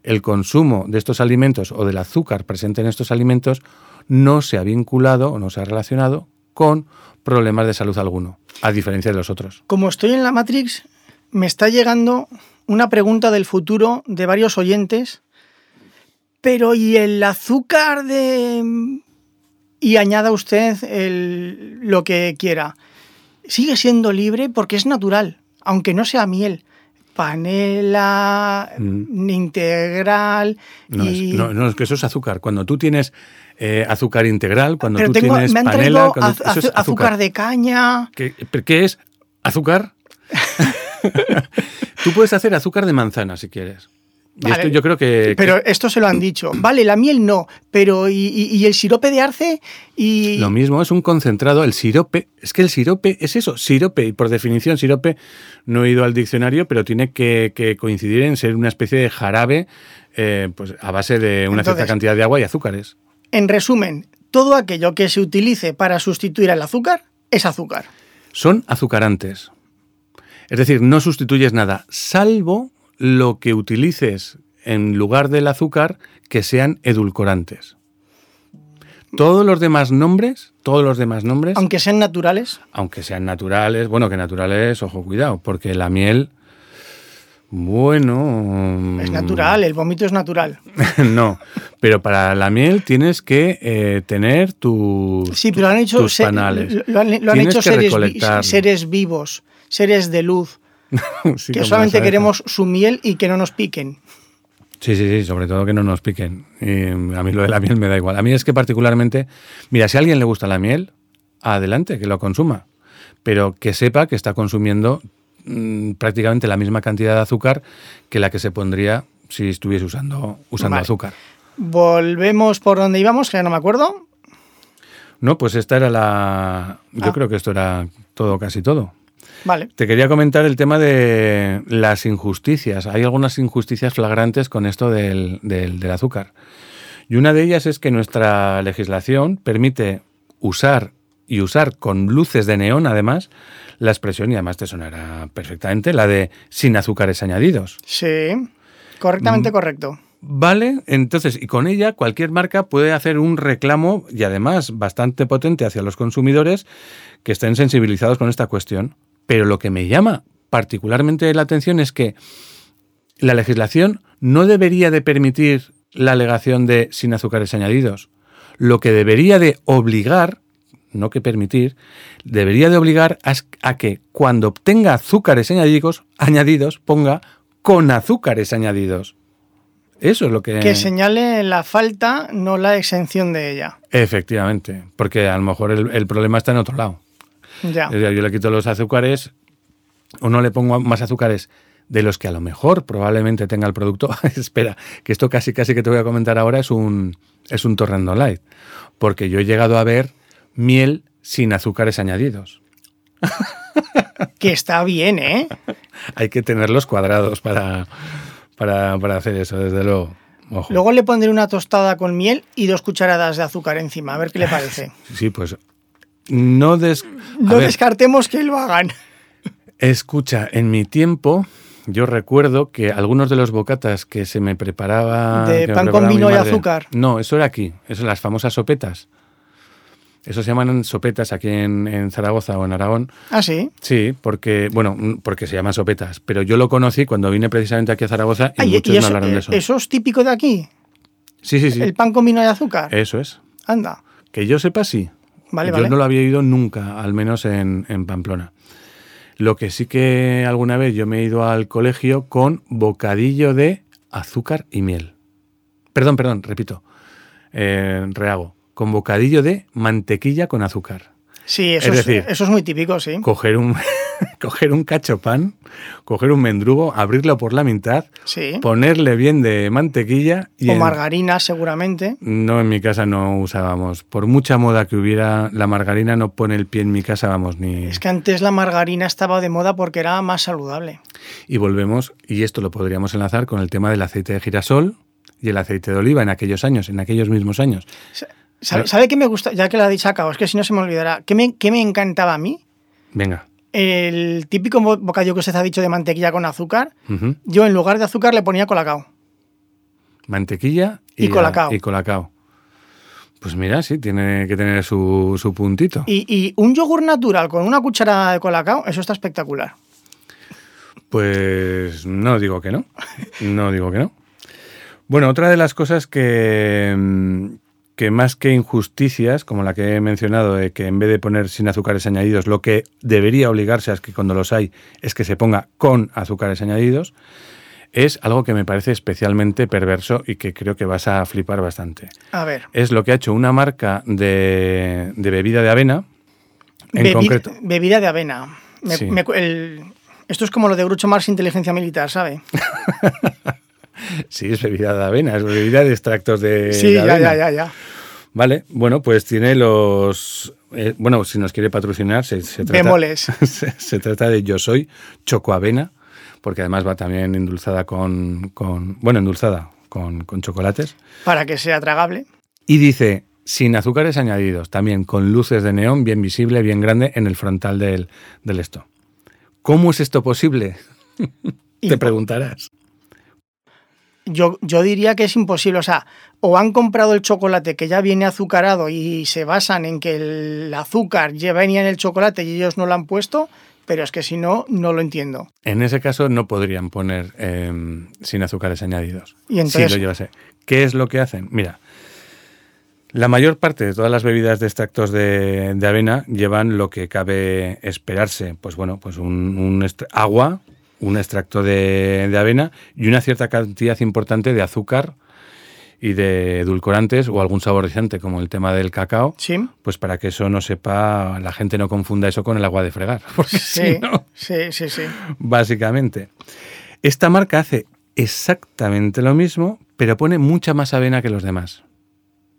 el consumo de estos alimentos o del azúcar presente en estos alimentos no se ha vinculado o no se ha relacionado con problemas de salud alguno, a diferencia de los otros. Como estoy en la Matrix, me está llegando una pregunta del futuro de varios oyentes, pero ¿y el azúcar de... y añada usted lo que quiera? Sigue siendo libre porque es natural, aunque no sea miel. Panela, mm. integral. No, es, no, es que eso es azúcar. Cuando tú tienes eh, azúcar integral, cuando tú tienes panela, azúcar. de caña. ¿Qué, ¿Qué es azúcar? (laughs) (laughs) tú puedes hacer azúcar de manzana si quieres yo creo que. Pero esto se lo han dicho. Vale, la miel no, pero ¿y, el sirope de arce? Y... Lo mismo, es un concentrado. El sirope, es que el sirope es eso, sirope. Y por definición, sirope, no he ido al diccionario, pero tiene que, coincidir en ser una especie de jarabe eh, pues a base de una cierta cantidad de agua y azúcares. En resumen, todo aquello que se utilice para sustituir al azúcar es azúcar. Son azucarantes. Es decir, no sustituyes nada, salvo lo que utilices en lugar del azúcar que sean edulcorantes. Todos los demás nombres, todos los demás nombres. Aunque sean naturales. Aunque sean naturales, bueno, que naturales, ojo, cuidado, porque la miel. Bueno. Es natural, el vómito es natural. (laughs) no, pero para la miel tienes que eh, tener tus, sí, pero han hecho, tus panales. Lo han, hecho seres, seres, vivos, seres de luz. (laughs) que solamente queremos su miel y que no nos piquen. Sí, sí, sí, sobre todo que no nos piquen. a mí lo de la miel me da igual. A mí es que particularmente, mira, si a alguien le gusta la miel, adelante, que lo consuma. Pero que sepa que está consumiendo mm, prácticamente la misma cantidad de azúcar que la que se pondría si estuviese usando, usando azúcar. Volvemos por donde íbamos, que ya no me acuerdo. No, pues esta era la... Yo ah. creo que esto era todo, casi todo. Vale. Te quería comentar el tema de las injusticias. Hay algunas injusticias flagrantes con esto del, azúcar. Y una de ellas es que nuestra legislación permite usar y usar con luces de neón, además, la expresión, y además te sonará perfectamente, la de sin azúcares añadidos. Sí, correctamente mm. correcto. Vale, entonces, y con ella cualquier marca puede hacer un reclamo y además bastante potente hacia los consumidores que estén sensibilizados con esta cuestión. Pero lo que me llama particularmente la atención es que la legislación no debería de permitir la alegación de sin azúcares añadidos. Lo que debería de obligar, no que permitir, debería de obligar a, a que cuando obtenga azúcares añadidos, añadidos ponga con azúcares añadidos. Eso es lo que... Que señale la falta, no la exención de ella. Efectivamente, porque a lo mejor el, el problema está en otro lado. Ya. Yo le quito los azúcares o no le pongo más azúcares de los que a lo mejor probablemente tenga el producto. (laughs) Espera, que esto casi casi que te voy a comentar ahora es un, es un torrendo light. Porque yo he llegado a ver miel sin azúcares añadidos. (laughs) Que está bien, ¿eh? (laughs) Hay que tenerlos cuadrados para, para, para hacer eso, desde luego. Ojo. Luego le pondré una tostada con miel y dos cucharadas de azúcar encima, a ver qué le parece. Sí, pues no des... a No ver, descartemos que lo hagan. Escucha, en mi tiempo yo recuerdo que algunos de los bocatas que se me preparaba... ¿De pan con preparaba vino y azúcar? No, eso era aquí, eso las famosas sopetas. Eso se llaman sopetas aquí en, en Zaragoza o en Aragón. Ah, sí. Sí, porque, bueno, mm, porque se llaman sopetas. Pero yo lo conocí cuando vine precisamente aquí a Zaragoza y muchos y me hablaron de eso. eso es típico de aquí. Sí, sí, sí. El pan con vino y azúcar. Eso es. Anda. Que yo sepa, sí. Vale, yo vale. no lo había ido nunca, al menos en, en Pamplona. Lo que sí que alguna vez yo me he ido al colegio con bocadillo de azúcar y miel. Perdón, perdón, repito. Eh, rehago. Con bocadillo de mantequilla con azúcar. Sí, eso Es es, decir, eso es muy típico, sí. Coger un, (laughs) coger un cacho pan, coger un mendrugo, abrirlo por la mitad, Sí. ponerle bien de mantequilla y O en- margarina, seguramente. No, en mi casa no usábamos. Por mucha moda que hubiera, la margarina no pone el pie en mi casa, vamos, ni... Es que antes la margarina estaba de moda porque era más saludable. Y volvemos, y esto lo podríamos enlazar con el tema del aceite de girasol y el aceite de oliva en aquellos años, en aquellos mismos años. ¿Sabe, sabe qué me gusta? Ya que la ha dicho acabo, es que si no se me olvidará. ¿Qué me, qué me encantaba a mí? Venga. El típico bo- bocadillo que usted ha dicho de mantequilla con azúcar. Yo en lugar de azúcar le ponía colacao. Mantequilla Y a- colacao. Y colacao. Pues mira, sí, tiene que tener su, su puntito. Y, y un yogur natural con una cucharada de colacao, eso está espectacular. Pues no digo que no. No digo que no. Bueno, otra de las cosas que, mm, que más que injusticias, como la que he mencionado, de que en vez de poner sin azúcares añadidos, lo que debería obligarse a es que cuando los hay es que se ponga con azúcares añadidos, es algo que me parece especialmente perverso y que creo que vas a flipar bastante. A ver. Es lo que ha hecho una marca de, de bebida de avena, en bebi- concreto. Bebida de avena. Me- Sí. me cu- el- esto es como lo de Grucho Mars inteligencia militar, ¿sabe? (laughs) (laughs) Sí, es bebida de avena, es bebida de extractos de, sí, de ya, avena. ya, ya, ya. Vale, bueno, pues tiene los... eh, bueno, si nos quiere patrocinar, se, se trata... (laughs) Se, se trata de Yo Soy Chocoavena, porque además va también endulzada con... con bueno, endulzada con, con chocolates. Para que sea tragable. Y dice, sin azúcares añadidos, también con luces de neón bien visible, bien grande en el frontal del, del esto. ¿Cómo es esto posible? (laughs) Te preguntarás. Yo, yo diría que es imposible. O sea, o han comprado el chocolate que ya viene azucarado y se basan en que el azúcar ya venía en el chocolate y ellos no lo han puesto, pero es que si no, no lo entiendo. En ese caso no podrían poner eh, sin azúcares añadidos. Y entonces- Sí, lo llevase. ¿Qué es lo que hacen? Mira, la mayor parte de todas las bebidas de extractos de, de avena llevan lo que cabe esperarse. Pues bueno, pues un, agua, un extracto de, de avena y una cierta cantidad importante de azúcar y de edulcorantes o algún saborizante como el tema del cacao. Sí, Pues para que eso no sepa, la gente no confunda eso con el agua de fregar. (laughs) Porque sí, si no, sí, sí, sí. básicamente. Esta marca hace exactamente lo mismo, pero pone mucha más avena que los demás.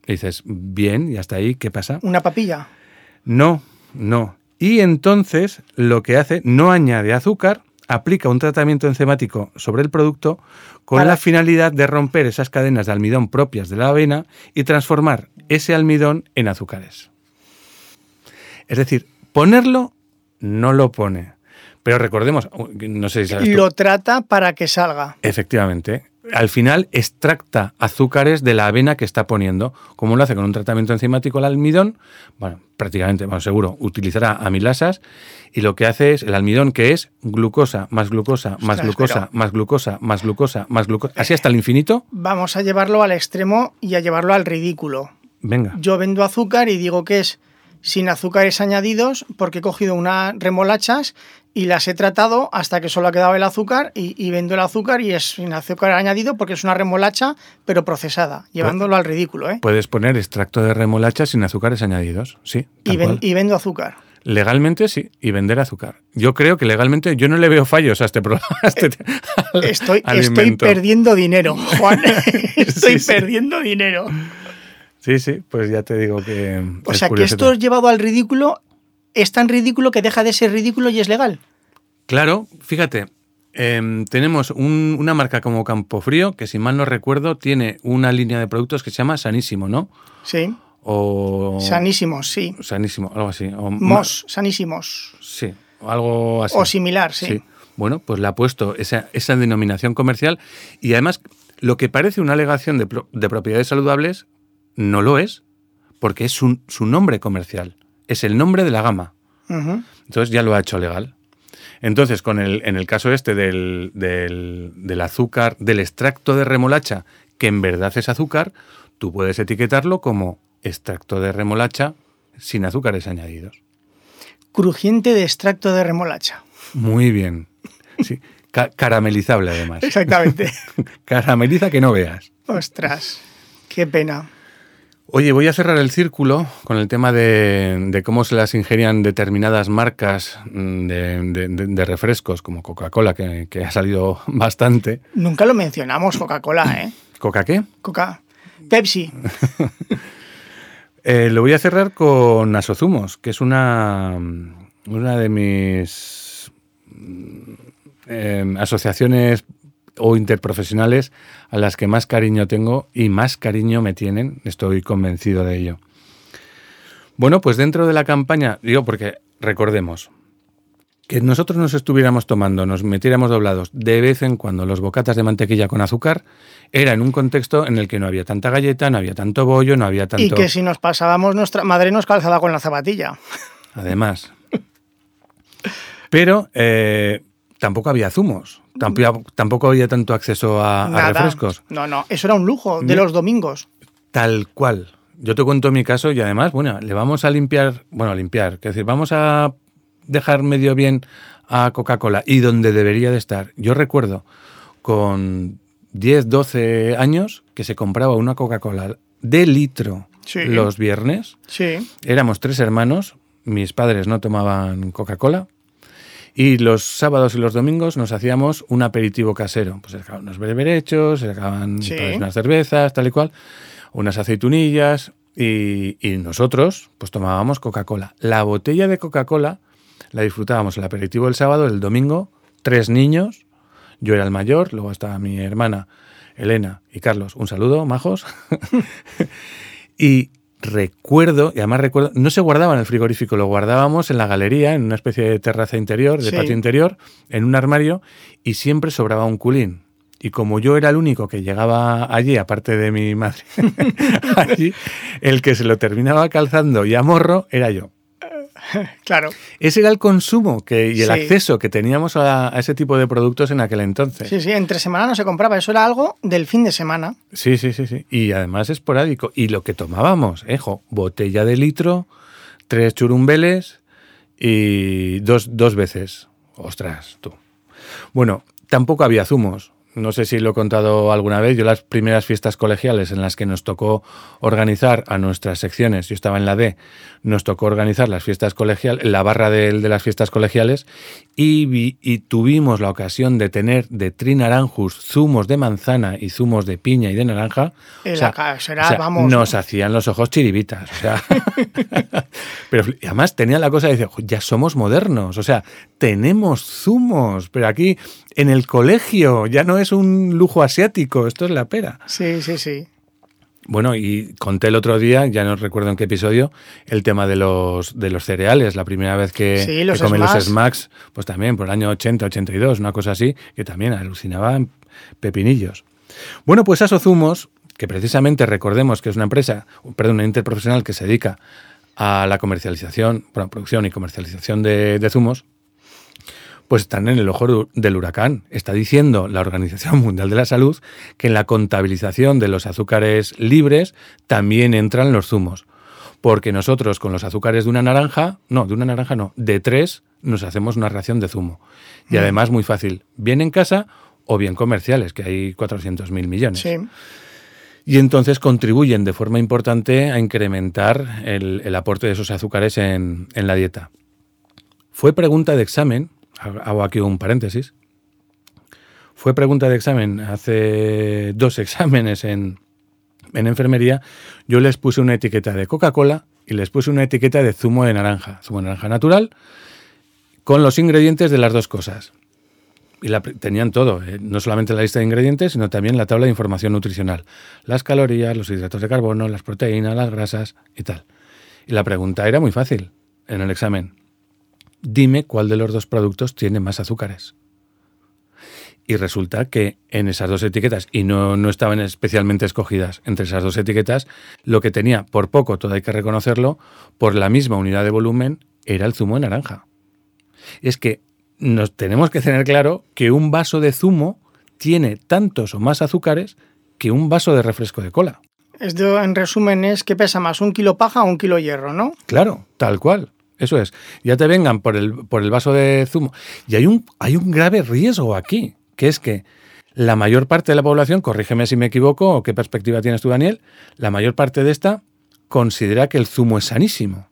Y dices, bien, y hasta ahí, ¿qué pasa? Una papilla. No, no. Y entonces lo que hace, no añade azúcar, aplica un tratamiento enzimático sobre el producto con Para- la finalidad de romper esas cadenas de almidón propias de la avena y transformar ese almidón en azúcares. Es decir, ponerlo no lo pone. Pero recordemos, no sé si sabes tú- Lo trata para que salga. Efectivamente. Al final extracta azúcares de la avena que está poniendo. ¿Cómo lo hace con un tratamiento enzimático el almidón? Bueno, prácticamente, bueno, seguro, utilizará amilasas y lo que hace es el almidón que es glucosa, más glucosa, más Ostras, glucosa, más glucosa, más glucosa, más glucosa, así hasta el infinito. Vamos a llevarlo al extremo y a llevarlo al ridículo. Venga. Yo vendo azúcar y digo que es sin azúcares añadidos porque he cogido unas remolachas y las he tratado hasta que solo ha quedado el azúcar y, y vendo el azúcar y es sin azúcar añadido porque es una remolacha pero procesada, llevándolo al ridículo, ¿eh? Puedes poner extracto de remolacha sin azúcares añadidos, sí. Y, ven- cual. y vendo azúcar. Legalmente sí, y vender azúcar. Yo creo que legalmente yo no le veo fallos a este programa. (laughs) a este- al- Estoy, al estoy invento. perdiendo dinero, Juan. (laughs) (laughs) estoy Sí, sí. perdiendo dinero. Sí, sí, pues ya te digo que. O es sea que esto llevado al ridículo es tan ridículo que deja de ser ridículo y es legal. Claro, fíjate, em, tenemos un- una marca como Campofrío que, si mal no recuerdo, tiene una línea de productos que se llama Sanísimo, ¿no? Sí. O. Sanísimos, sí. Sanísimo, algo así. O Mos, sanísimos. Sí, o algo así. O similar, sí. Bueno, pues le ha puesto esa, esa denominación comercial y además lo que parece una alegación de, pro- de propiedades saludables no lo es, porque es un- su nombre comercial, es el nombre de la gama. Entonces ya lo ha hecho legal. Entonces, con el, en el caso este del, del- del azúcar, del extracto de remolacha, que en verdad es azúcar, tú puedes etiquetarlo como extracto de remolacha sin azúcares añadidos. Crujiente de extracto de remolacha. Muy bien. Sí. Ca- caramelizable además. Exactamente. (laughs) Carameliza que no veas. Ostras, qué pena. Oye, voy a cerrar el círculo con el tema de, de cómo se las ingenian determinadas marcas mm, de, de- de- de refrescos, como Coca-Cola, que, que ha salido (laughs) bastante. Nunca lo mencionamos, Coca-Cola, ¿eh? ¿Coca qué? Coca. Pepsi. (laughs) Eh, lo voy a cerrar con Asozumos, que es una, una de mis mm, eh, asociaciones o interprofesionales a las que más cariño tengo y más cariño me tienen, estoy convencido de ello. Bueno, pues dentro de la campaña, digo porque recordemos, que nosotros nos estuviéramos tomando, nos metiéramos doblados de vez en cuando los bocatas de mantequilla con azúcar, era en un contexto en el que no había tanta galleta, no había tanto bollo, no había tanto... Y que si nos pasábamos, nuestra madre nos calzaba con la zapatilla. además. Pero eh, tampoco había zumos, tampoco, tampoco había tanto acceso a, refrescos. No, no, eso era un lujo de los domingos. Tal cual. Yo te cuento mi caso y además, bueno, le vamos a limpiar, bueno, a limpiar, es decir, vamos a dejar medio bien a Coca-Cola y donde debería de estar. Yo recuerdo con 10, 12 años que se compraba una Coca-Cola de litro Sí. los viernes. Sí. Éramos tres hermanos, mis padres no tomaban Coca-Cola y los sábados y los domingos nos hacíamos un aperitivo casero. Pues se sacaban unos berberechos, se sacaban Sí. pues, unas cervezas, tal y cual, unas aceitunillas y, y nosotros pues tomábamos Coca-Cola. La botella de Coca-Cola la disfrutábamos el aperitivo el sábado, el domingo, tres niños, yo era el mayor, luego estaba mi hermana Elena y Carlos, un saludo, majos. (laughs) Y recuerdo, y además recuerdo, no se guardaba en el frigorífico, lo guardábamos en la galería, en una especie de terraza interior, de Sí. patio interior, en un armario, y siempre sobraba un culín. Y como yo era el único que llegaba allí, aparte de mi madre, (laughs) allí, el que se lo terminaba calzando y a morro era yo. (laughs) Claro. Ese era el consumo que, y el Sí. acceso que teníamos a, a ese tipo de productos en aquel entonces. Sí, sí, entre semana no se compraba. Eso era algo del fin de semana. Sí, sí, sí, sí. Y además esporádico. Y lo que tomábamos, ejo, botella de litro, tres churumbeles y dos, dos veces. Ostras, tú. Bueno, tampoco había zumos. No sé si lo he contado alguna vez. Yo las primeras fiestas colegiales en las que nos tocó organizar a nuestras secciones, yo estaba en la D, nos tocó organizar las fiestas colegiales, la barra de, de las fiestas colegiales y, vi- y tuvimos la ocasión de tener de trinaranjus zumos de manzana y zumos de piña y de naranja. O sea, vamos, nos ¿no? hacían los ojos chiribitas. O sea, (laughs) pero y además tenía la cosa de decir, "Jo, ya somos modernos, o sea, tenemos zumos, pero aquí en el colegio ya no es un lujo asiático, esto es la pera. Sí, sí, sí. Bueno, y conté el otro día, ya no recuerdo en qué episodio, el tema de los, de los cereales. La primera vez que, Sí, los que comí los Smacks. smacks, pues también por el año 80, 82, una cosa así, que también alucinaban pepinillos. Bueno, pues Asozumos, que precisamente recordemos que es una empresa, perdón, una interprofesional que se dedica a la comercialización, bueno, producción y comercialización de, de zumos, pues están en el ojo del huracán. Está diciendo la Organización (laughs) Mundial de la Salud que en la contabilización de los azúcares libres también entran los zumos. Porque nosotros con los azúcares de una naranja, no, de una naranja no, de tres nos hacemos una ración de zumo. Y mm. además muy fácil, bien en casa o bien comerciales, que hay 400.000 millones. Sí. Y entonces contribuyen de forma importante a incrementar el, aporte de esos azúcares en, en la dieta. Fue pregunta de examen hago aquí un paréntesis, fue pregunta de examen hace dos (laughs) exámenes en, enfermería, yo les puse una etiqueta de Coca-Cola y les puse una etiqueta de zumo de naranja, zumo de naranja natural, con los ingredientes de las dos cosas. Y la, tenían todo, eh, no solamente la lista de ingredientes, sino también la tabla de información nutricional. Las calorías, los hidratos de carbono, las proteínas, las grasas y tal. Y la pregunta era muy fácil en el examen dime cuál de los dos productos tiene más azúcares. Y resulta que en esas dos etiquetas, y no, no, estaban especialmente escogidas entre esas dos etiquetas, lo que tenía, por poco, todo hay que reconocerlo, por la misma unidad de volumen, era el zumo de naranja. Es que nos tenemos que tener claro que un vaso de zumo tiene tantos o más azúcares que un vaso de refresco de cola. Esto, en resumen, es que pesa más un kilo paja o un kilo hierro, ¿no? Claro, tal cual. Eso es. Ya te vengan por el, por el vaso de zumo. Y hay un, hay un grave riesgo aquí, que es que la mayor parte de la población, corrígeme si me equivoco, o qué perspectiva tienes tú, Daniel, la mayor parte de esta considera que el zumo es sanísimo.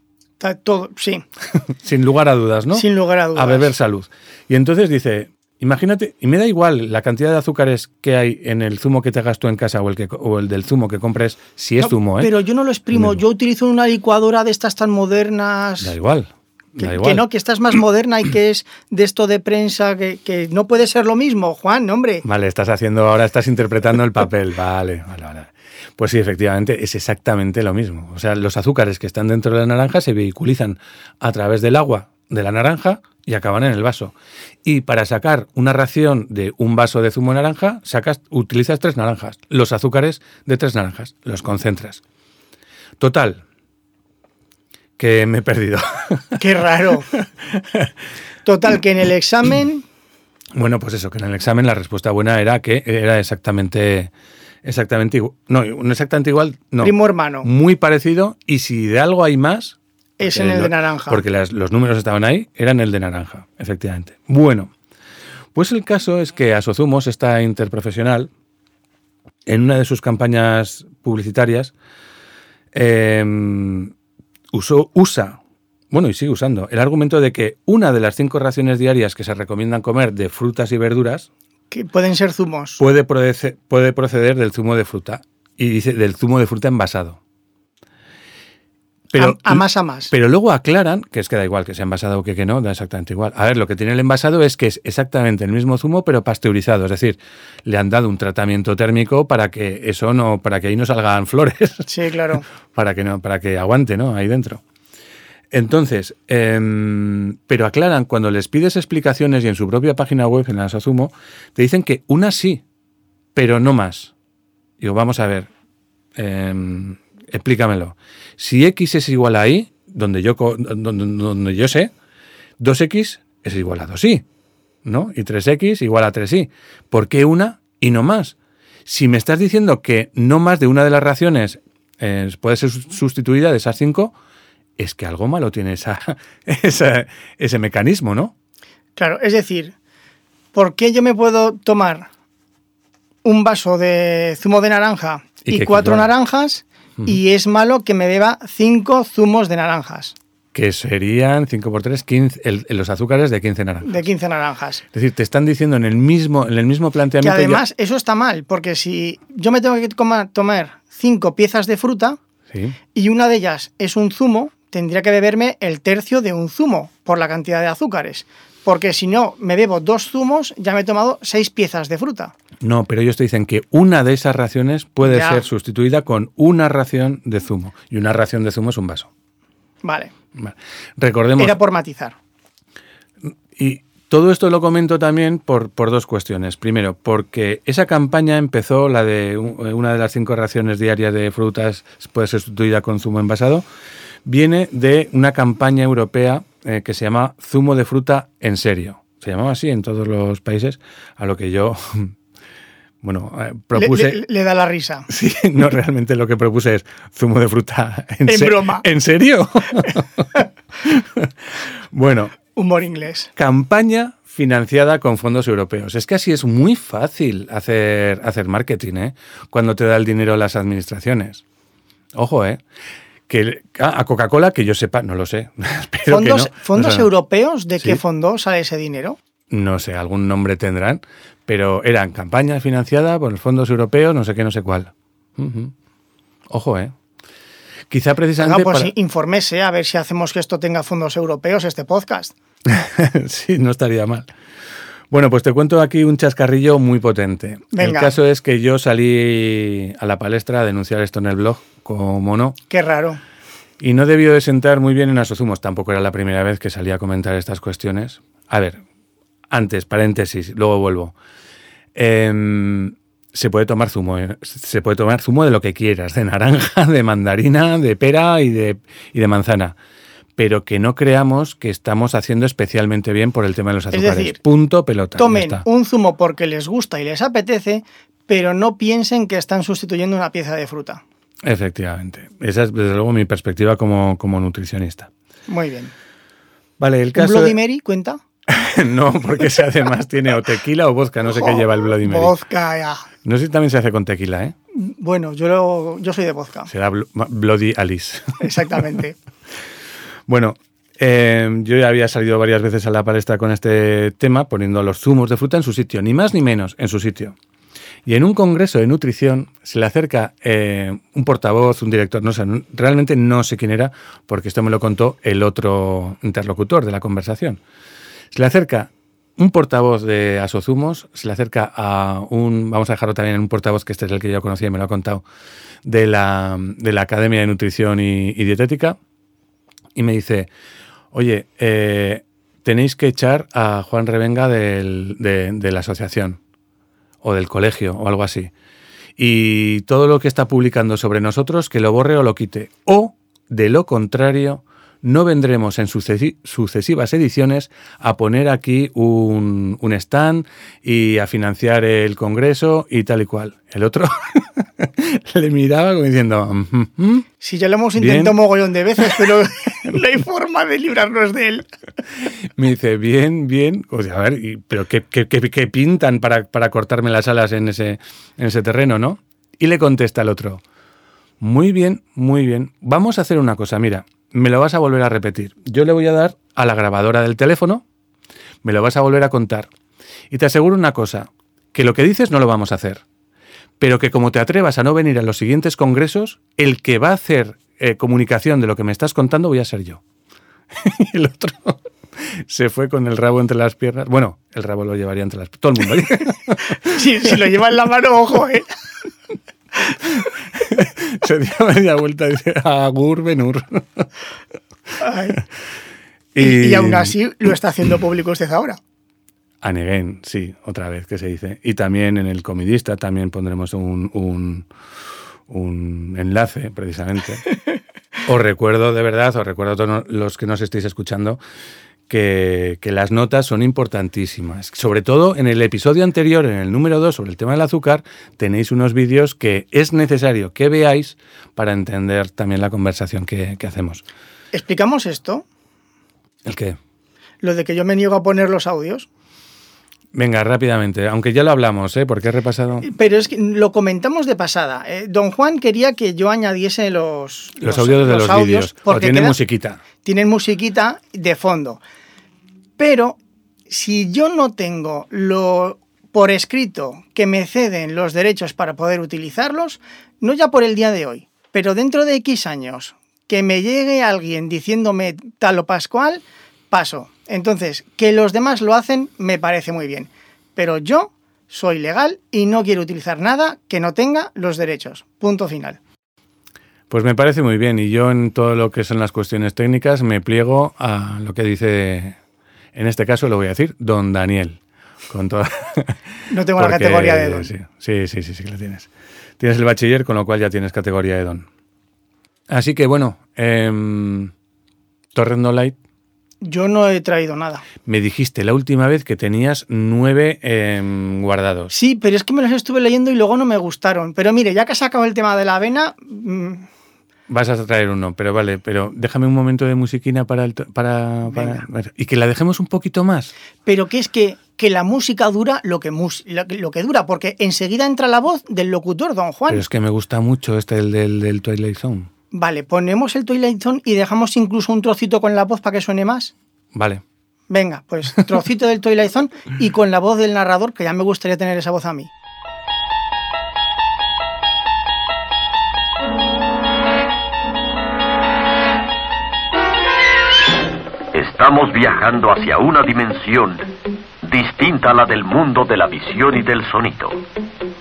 Todo, sí. (laughs) Sin lugar a dudas, ¿no? Sin lugar a dudas. A beber salud. Y entonces dice, imagínate, y me da igual la cantidad de azúcares que hay en el zumo que te hagas tú en casa o el, que, o el del zumo que compres, si es zumo, ¿eh? Pero yo no lo exprimo, yo utilizo una licuadora de estas tan modernas. Da igual. Que, no, que esta es más moderna y que es de esto de prensa, que, no puede ser lo mismo, Juan, hombre. Vale, estás haciendo, ahora estás interpretando el papel, vale, vale, vale. Pues sí, efectivamente, es exactamente lo mismo. O sea, los azúcares que están dentro de la naranja se vehiculizan a través del agua de la naranja y acaban en el vaso. Y para sacar una ración de un vaso de zumo de naranja, sacas, utilizas tres naranjas, los azúcares de tres naranjas, los concentras. Total, que me he perdido. (laughs) Qué raro. Total, que en el examen... (clears throat) Bueno, pues eso, que en el examen la respuesta buena era que era exactamente exactamente igual. No, no exactamente igual, no. Primo hermano. Muy parecido y si de algo hay más... Es en el de naranja. Porque los números estaban ahí, eran el de naranja, efectivamente. Bueno, pues el caso es que Asozumos, esta interprofesional, en una de sus campañas publicitarias, eh, usa, bueno, y sigue usando, el argumento de que una de las cinco raciones diarias que se recomiendan comer de frutas y verduras que pueden ser zumos. Puede, puede proceder del zumo de fruta. Y dice del zumo de fruta envasado. Pero, a, más a más. Pero luego aclaran, que es que da igual que sea envasado o que, que no, da exactamente igual. A ver, lo que tiene el envasado es que es exactamente el mismo zumo, pero pasteurizado. Es decir, le han dado un tratamiento térmico para que eso no, para que ahí no salgan (laughs) flores. Sí, claro. (laughs) para que no, para que aguante, ¿no? Ahí dentro. Entonces, em, pero aclaran, cuando les pides explicaciones y en su propia página web, en las asumo, te dicen que una sí, pero no más. Digo, vamos a ver. Eh, explícamelo. Si x es igual a y, donde yo, donde, yo sé, 2x es igual a 2y, ¿no? Y 3x igual a 3y. ¿Por qué una y no más? Si me estás diciendo que no más de una de las raciones eh, puede ser sustituida de esas 5, es que algo malo tiene (laughs) esa, ese mecanismo, ¿no? Claro, es decir, ¿por qué yo me puedo tomar un vaso de zumo de naranja y, cuatro naranjas y es malo que me beba cinco zumos de naranjas. Que serían 5 por 3, 15, los azúcares de 15 naranjas. De 15 naranjas. Es decir, te están diciendo en el mismo, en el mismo planteamiento. Que además, eso está mal, porque si yo me tengo que tomar cinco piezas de fruta y una de ellas es un zumo, tendría que beberme el tercio de un zumo por la cantidad de azúcares. Porque si no, me bebo dos zumos, ya me he tomado seis piezas de fruta. No, pero ellos te dicen que una de esas raciones puede ser sustituida con una ración de zumo. Y una ración de zumo es un vaso. Vale. Recordemos. Era por matizar. Y Todo esto lo comento también por, por, dos cuestiones. Primero, porque esa campaña empezó, la de una de las cinco raciones diarias de frutas puede ser sustituida con zumo envasado, viene de una campaña europea eh, que se llama zumo de fruta en serio. Se llamaba así en todos los países, a lo que yo (laughs) bueno, eh, propuse. Le, da la risa. (laughs) Sí, no, realmente lo que propuse es zumo de fruta en, en broma. ¿En serio? (laughs) bueno, Humor inglés. Campaña financiada con fondos europeos. Es que así es muy fácil hacer, hacer marketing, ¿eh? Cuando te da el dinero las administraciones. Ojo, ¿eh? Que, ah, a Coca-Cola, que yo sepa, no lo sé. (laughs) ¿Fondos, ¿fondos europeos? ¿De qué fondo sale ese dinero? No sé, algún nombre tendrán, pero eran campañas financiadas por los fondos europeos, no sé qué, no sé cuál. Ojo, ¿eh? Quizá precisamente. No, pues informese a ver si hacemos que esto tenga fondos europeos, este podcast. (laughs) sí, no estaría mal. Bueno, pues te cuento aquí un chascarrillo muy potente. El caso es que yo salí a la palestra a denunciar esto en el blog, como no. Qué raro. Y no debió de sentar muy bien en Asozumos. Tampoco era la primera vez que salía a comentar estas cuestiones. A ver, antes, paréntesis, luego vuelvo. Em, se puede tomar zumo, eh, se puede tomar zumo de lo que quieras, de naranja, de mandarina, de pera y de, y de manzana. Pero que no creamos que estamos haciendo especialmente bien por el tema de los azúcares. Es decir, Punto pelota. Tomen un zumo porque les gusta y les apetece, pero no piensen que están sustituyendo una pieza de fruta. Efectivamente. Esa es desde luego mi perspectiva como, como nutricionista. Muy bien. Vale, el caso. ¿Un Bloody Mary cuenta? (laughs) no, porque ese además tiene o tequila o vodka, no sé qué lleva el Bloody Mary. Vodka, ya. No sé si también se hace con tequila, ¿eh? Bueno, yo, yo soy de vodka. Será Bloody Alice. (laughs) Exactamente. bueno, eh, yo ya había salido varias veces a la palestra con este tema, poniendo los zumos de fruta en su sitio, ni más ni menos en su sitio. Y en un congreso de nutrición se le acerca eh, un portavoz, un director, no sé, realmente no sé quién era, porque esto me lo contó el otro interlocutor de la conversación. Se le acerca un portavoz de Asozumos, se le acerca a un, vamos a dejarlo también en un portavoz que este es el que yo conocía y me lo ha contado, de la, de la Academia de Nutrición y, Dietética, y me dice, oye, eh, tenéis que echar a Juan Revenga de la asociación o del colegio o algo así. Y todo lo que está publicando sobre nosotros, que lo borre o lo quite. O, de lo contrario, no vendremos en sucesivas ediciones a poner aquí un, stand y a financiar el Congreso y tal y cual. El otro (laughs) (laughs) le miraba como diciendo... Si ya lo hemos intentado mogollón de veces, pero (laughs) no hay forma de librarnos de él. Me dice, bien, bien. O sea, a ver, pero ¿qué, pintan para, para, cortarme las alas en ese, en ese terreno, no? Y le contesta el otro, muy bien, muy bien. Vamos a hacer una cosa, mira, me lo vas a volver a repetir. Yo le voy a dar a la grabadora del teléfono, me lo vas a volver a contar. Y te aseguro una cosa, que lo que dices no lo vamos a hacer. Pero que como te atrevas a no venir a los siguientes congresos, el que va a hacer eh, comunicación de lo que me estás contando voy a ser yo. y (laughs) el otro se fue con el rabo entre las piernas. Bueno, el rabo lo llevaría entre las piernas. Todo el mundo. (laughs) si, si lo lleva en la mano, ojo, ¿eh? (laughs) Se dio media vuelta y dice, Agur Benur. Y, aún así lo está haciendo público usted ahora. Aneguen, sí, otra vez que se dice. Y también en el comidista también pondremos un, un, un enlace, precisamente. (laughs) Os recuerdo, de verdad, os recuerdo a todos los que nos estéis escuchando, que, las notas son importantísimas. Sobre todo en el episodio anterior, en el número 2, sobre el tema del azúcar, tenéis unos vídeos que es necesario que veáis para entender también la conversación que, hacemos. ¿Explicamos esto? ¿El qué? Lo de que yo me niego a poner los audios. Venga, rápidamente, aunque ya lo hablamos, ¿eh? porque he repasado. Pero es que lo comentamos de pasada. Eh, don Juan quería que yo añadiese los, los, audios de los, vídeos, porque tienen musiquita. Tienen musiquita de fondo. Pero si yo no tengo lo por escrito que me ceden los derechos para poder utilizarlos, no ya por el día de hoy, pero dentro de X años, que me llegue alguien diciéndome tal o pascual, paso. Entonces, que los demás lo hacen me parece muy bien. Pero yo soy legal y no quiero utilizar nada que no tenga los derechos. Punto final. Pues me parece muy bien y yo en todo lo que son las cuestiones técnicas me pliego a lo que dice En este caso lo voy a decir Don Daniel. Con toda... (laughs) No tengo la categoría de Don. Sí, sí, sí, sí, sí que la tienes. Tienes el bachiller, con lo cual ya tienes categoría de Don. Así que bueno, eh, Torrendo Light. Yo no he traído nada. Me dijiste la última vez que tenías nueve em, guardados. Sí, pero es que me los estuve leyendo y luego no me gustaron. Pero mire, ya que has sacado el tema de la avena, mm, Vas a traer uno, pero vale, pero déjame un momento de musiquina para, el para, para- y que la dejemos un poquito más. pero que es que, que la música dura lo que, mus- lo, que- lo que dura, porque enseguida entra la voz del locutor, don Juan. Pero es que me gusta mucho este el del, del Twilight Zone. Vale, ponemos el Twilight Zone y dejamos incluso un trocito con la voz para que suene más. Vale. Venga, pues (laughs) trocito del Twilight Zone y con la voz del narrador, que ya me gustaría tener esa voz a mí. Estamos viajando hacia una dimensión distinta a la del mundo de la visión y del sonido.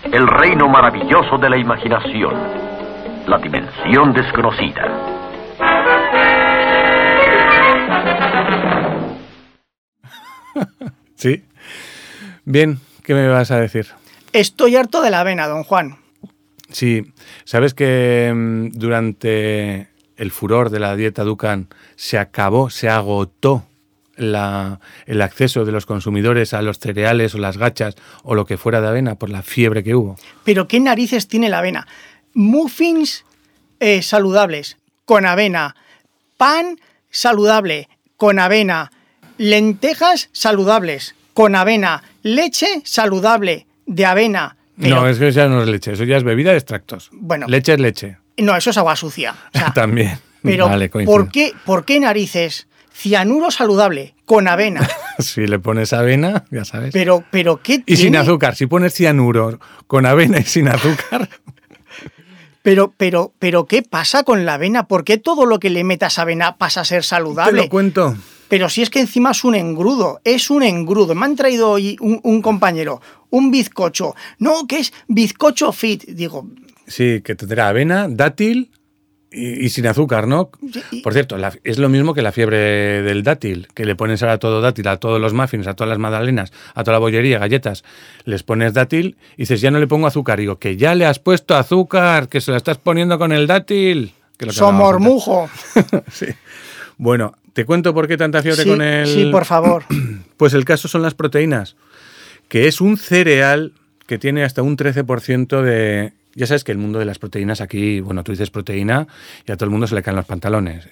El reino maravilloso de la imaginación. La dimensión desconocida. (laughs) ¿Sí? Bien, ¿qué me vas a decir? Estoy harto de la avena, don Juan. Sí, sabes que mm, durante el furor de la dieta Dukan se acabó, se agotó la- el acceso de los consumidores a los cereales o las gachas o lo que fuera de avena por la fiebre que hubo. Pero ¿qué narices tiene la avena? Muffins eh, saludables con avena, pan saludable con avena, lentejas saludables con avena, leche saludable de avena. Pero- no, es que ya no es leche, eso ya es bebida de extractos. Bueno. leche es leche. no, eso es agua sucia. O sea, (laughs) También. Pero Vale. ¿por, qué, ¿por qué narices? Cianuro saludable con avena. (laughs) Si le pones avena, ya sabes. Pero, pero ¿qué y sin azúcar, si pones cianuro con avena y sin azúcar, (laughs) Pero, pero, pero, ¿qué pasa con la avena? ¿Por qué todo lo que le metas avena pasa a ser te saludable? lo cuento. Pero si es que encima es un engrudo, es un engrudo. Me han traído hoy un, un compañero, un bizcocho. No, que es bizcocho fit. Digo, Sí, que tendrá avena, dátil y, y sin azúcar, ¿no? y- Por cierto, la- es lo mismo que la fiebre del dátil, que le pones ahora todo dátil a todos los muffins, a todas las magdalenas, a toda la bollería, galletas. Les pones dátil y dices, ya no le pongo azúcar. Digo, que ya le has puesto azúcar, que se la estás poniendo con el dátil. Que lo que somormujo. (laughs) Sí. Bueno, ¿te cuento por qué tanta fiebre Sí, con el...? sí, por favor. (clears throat) Pues el caso son las proteínas, que es un cereal que tiene hasta un 13% de... Ya sabes que el mundo de las proteínas aquí, bueno, tú dices proteína y a todo el mundo se le caen los pantalones.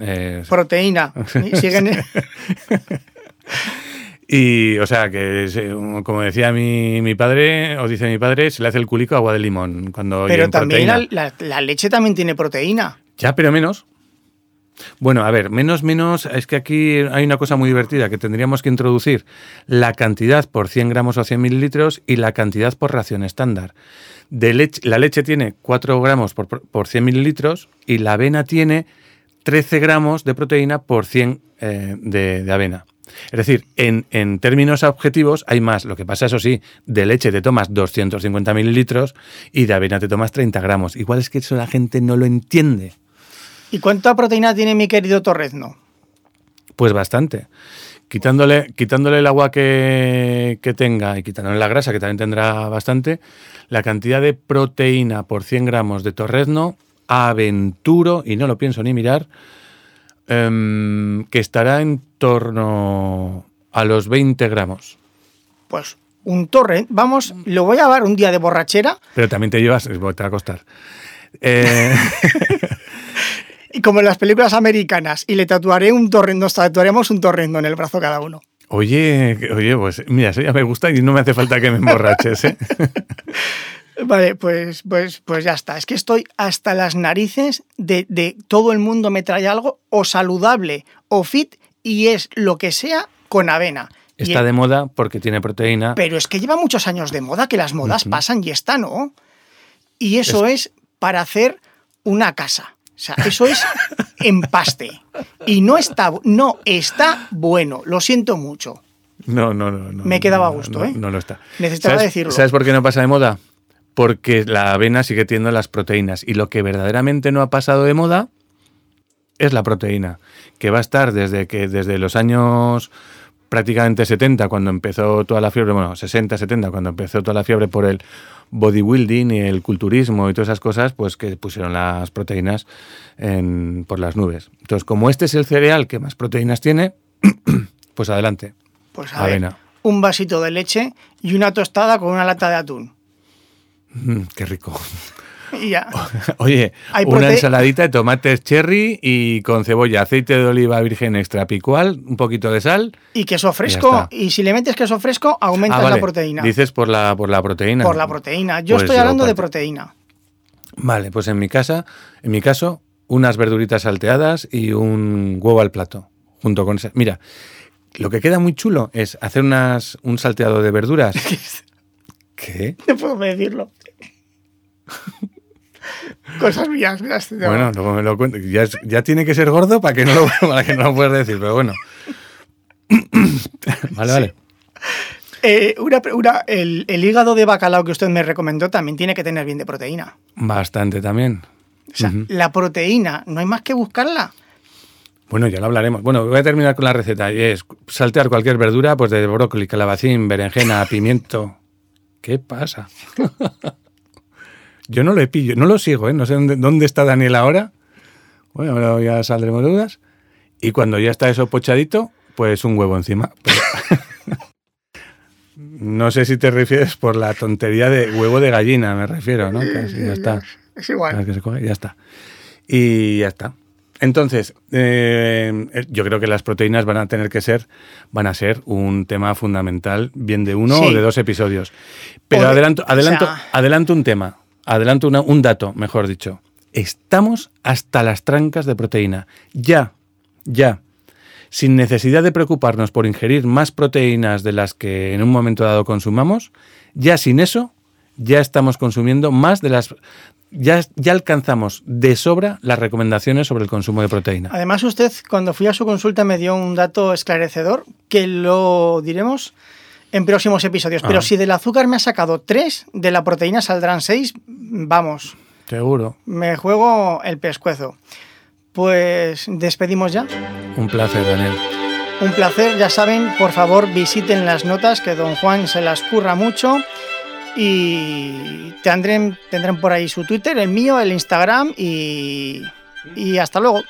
Eh, Proteína. (laughs) Siguen, (laughs) y, o sea, que como decía mi, mi padre, o dice mi padre, se le hace el culico agua de limón cuando pero también la- la leche también tiene proteína. Ya, pero menos. Bueno, a ver, menos, menos, es que aquí hay una cosa muy divertida que tendríamos que introducir. La cantidad por 100 gramos o 100 mililitros y la cantidad por ración estándar. De leche, la leche tiene 4 gramos por, por 100 mililitros y la avena tiene 13 gramos de proteína por 100 eh, de, de avena. Es decir, en, en términos objetivos hay más. Lo que pasa, eso sí, de leche te tomas 250 mililitros y de avena te tomas 30 gramos. Igual es que eso la gente no lo entiende. ¿Y cuánta proteína tiene mi querido Torrezno? Pues bastante. Quitándole, quitándole el agua que, que tenga y quitándole la grasa, que también tendrá bastante, la cantidad de proteína por 100 gramos de torrezno, aventuro, y no lo pienso ni mirar, em, que estará en torno a los 20 gramos. Pues un torre. Vamos, lo voy a dar un día de borrachera Pero también te llevas, te va a costar. Eh, (laughs) y como en las películas americanas y le tatuaré un torrendo, nos tatuaremos un torrendo en el brazo cada uno. oye, oye, pues mira, eso ya me gusta y no me hace falta que me emborraches. ¿eh? (laughs) Vale, pues, pues, pues ya está. Es que estoy hasta las narices de, de todo el mundo me trae algo o saludable o fit y es lo que sea con avena. Está el- de moda porque tiene proteína. Pero es que lleva muchos años de moda, que las modas pasan y está, ¿no? Y eso es para hacer una casa. O sea, eso es empaste. Y no está, no está bueno. Lo siento mucho. No, no, no. no Me quedaba a no, gusto, no, ¿eh? No lo está. Necesitaba ¿Sabes- decirlo. ¿Sabes por qué no pasa de moda? Porque la avena sigue teniendo las proteínas. Y lo que verdaderamente no ha pasado de moda es la proteína. Que va a estar desde que desde los años prácticamente 70 cuando empezó toda la fiebre, bueno, 60, 70 cuando empezó toda la fiebre por el bodybuilding y el culturismo y todas esas cosas, pues que pusieron las proteínas en, por las nubes. Entonces, como este es el cereal que más proteínas tiene, (clears throat) pues adelante. Pues a ver, un vasito de leche y una tostada con una lata de atún. Mm, qué rico. (laughs) Y ya. (laughs) Oye, Hay una ensaladita de tomates cherry y con cebolla, aceite de oliva virgen extra picual, un poquito de sal. Y queso fresco. Y si le metes queso fresco, aumentas Ah, vale. la proteína. Dices por la, por la proteína. Por la proteína. Yo Pues estoy hablando de proteína. Vale, pues en mi casa, en mi caso, unas verduritas salteadas y un huevo al plato, junto con esa. Mira, lo que queda muy chulo es hacer unas, un salteado de verduras. (laughs) ¿Qué? No puedo decirlo. (laughs) Cosas mías. mías, no. Bueno, luego me lo cuento. Ya, es- ya tiene que ser gordo para que no lo, para que no lo puedas decir, pero bueno. (laughs) vale, vale. Eh, una una- el, el hígado de bacalao que usted me recomendó también tiene que tener bien de proteína. Bastante también. O sea, la proteína, no hay más que buscarla. Bueno, ya lo hablaremos. Bueno, voy a terminar con la receta. Y es saltear cualquier verdura, pues de brócoli, calabacín, berenjena, pimiento. ¿Qué pasa? (laughs) Yo no lo pillo, no lo sigo, ¿eh? No sé dónde, dónde está Daniel ahora. Bueno, ahora ya saldremos de dudas. Y cuando ya está eso pochadito, pues un huevo encima. Pero- (laughs) no sé si te refieres por la tontería de huevo de gallina, me refiero, ¿no? Que así ya está. Es igual. Cada que se coge, ya está. Y ya está. Entonces, eh, yo creo que las proteínas van a tener que ser, van a ser un tema fundamental, bien de uno Sí. o de dos episodios. Pero de- adelanto, o adelanto, sea- adelanto un tema, adelanto un dato, mejor dicho. Estamos hasta las trancas de proteína. Ya, ya. Sin necesidad de preocuparnos por ingerir más proteínas de las que en un momento dado consumamos, ya sin eso, ya estamos consumiendo más de las... Ya, ya alcanzamos de sobra las recomendaciones sobre el consumo de proteína. Además, usted, cuando fui a su consulta, me dio un dato esclarecedor que lo diremos en próximos episodios. Pero Ah. si del azúcar me ha sacado tres, de la proteína saldrán seis, vamos, Seguro. me juego el pescuezo. Pues despedimos ya. Un placer, Daniel. Un placer, ya saben, por favor visiten las notas que don Juan se las curra mucho y tendrán, tendrán por ahí su Twitter, el mío, el Instagram y, y hasta luego.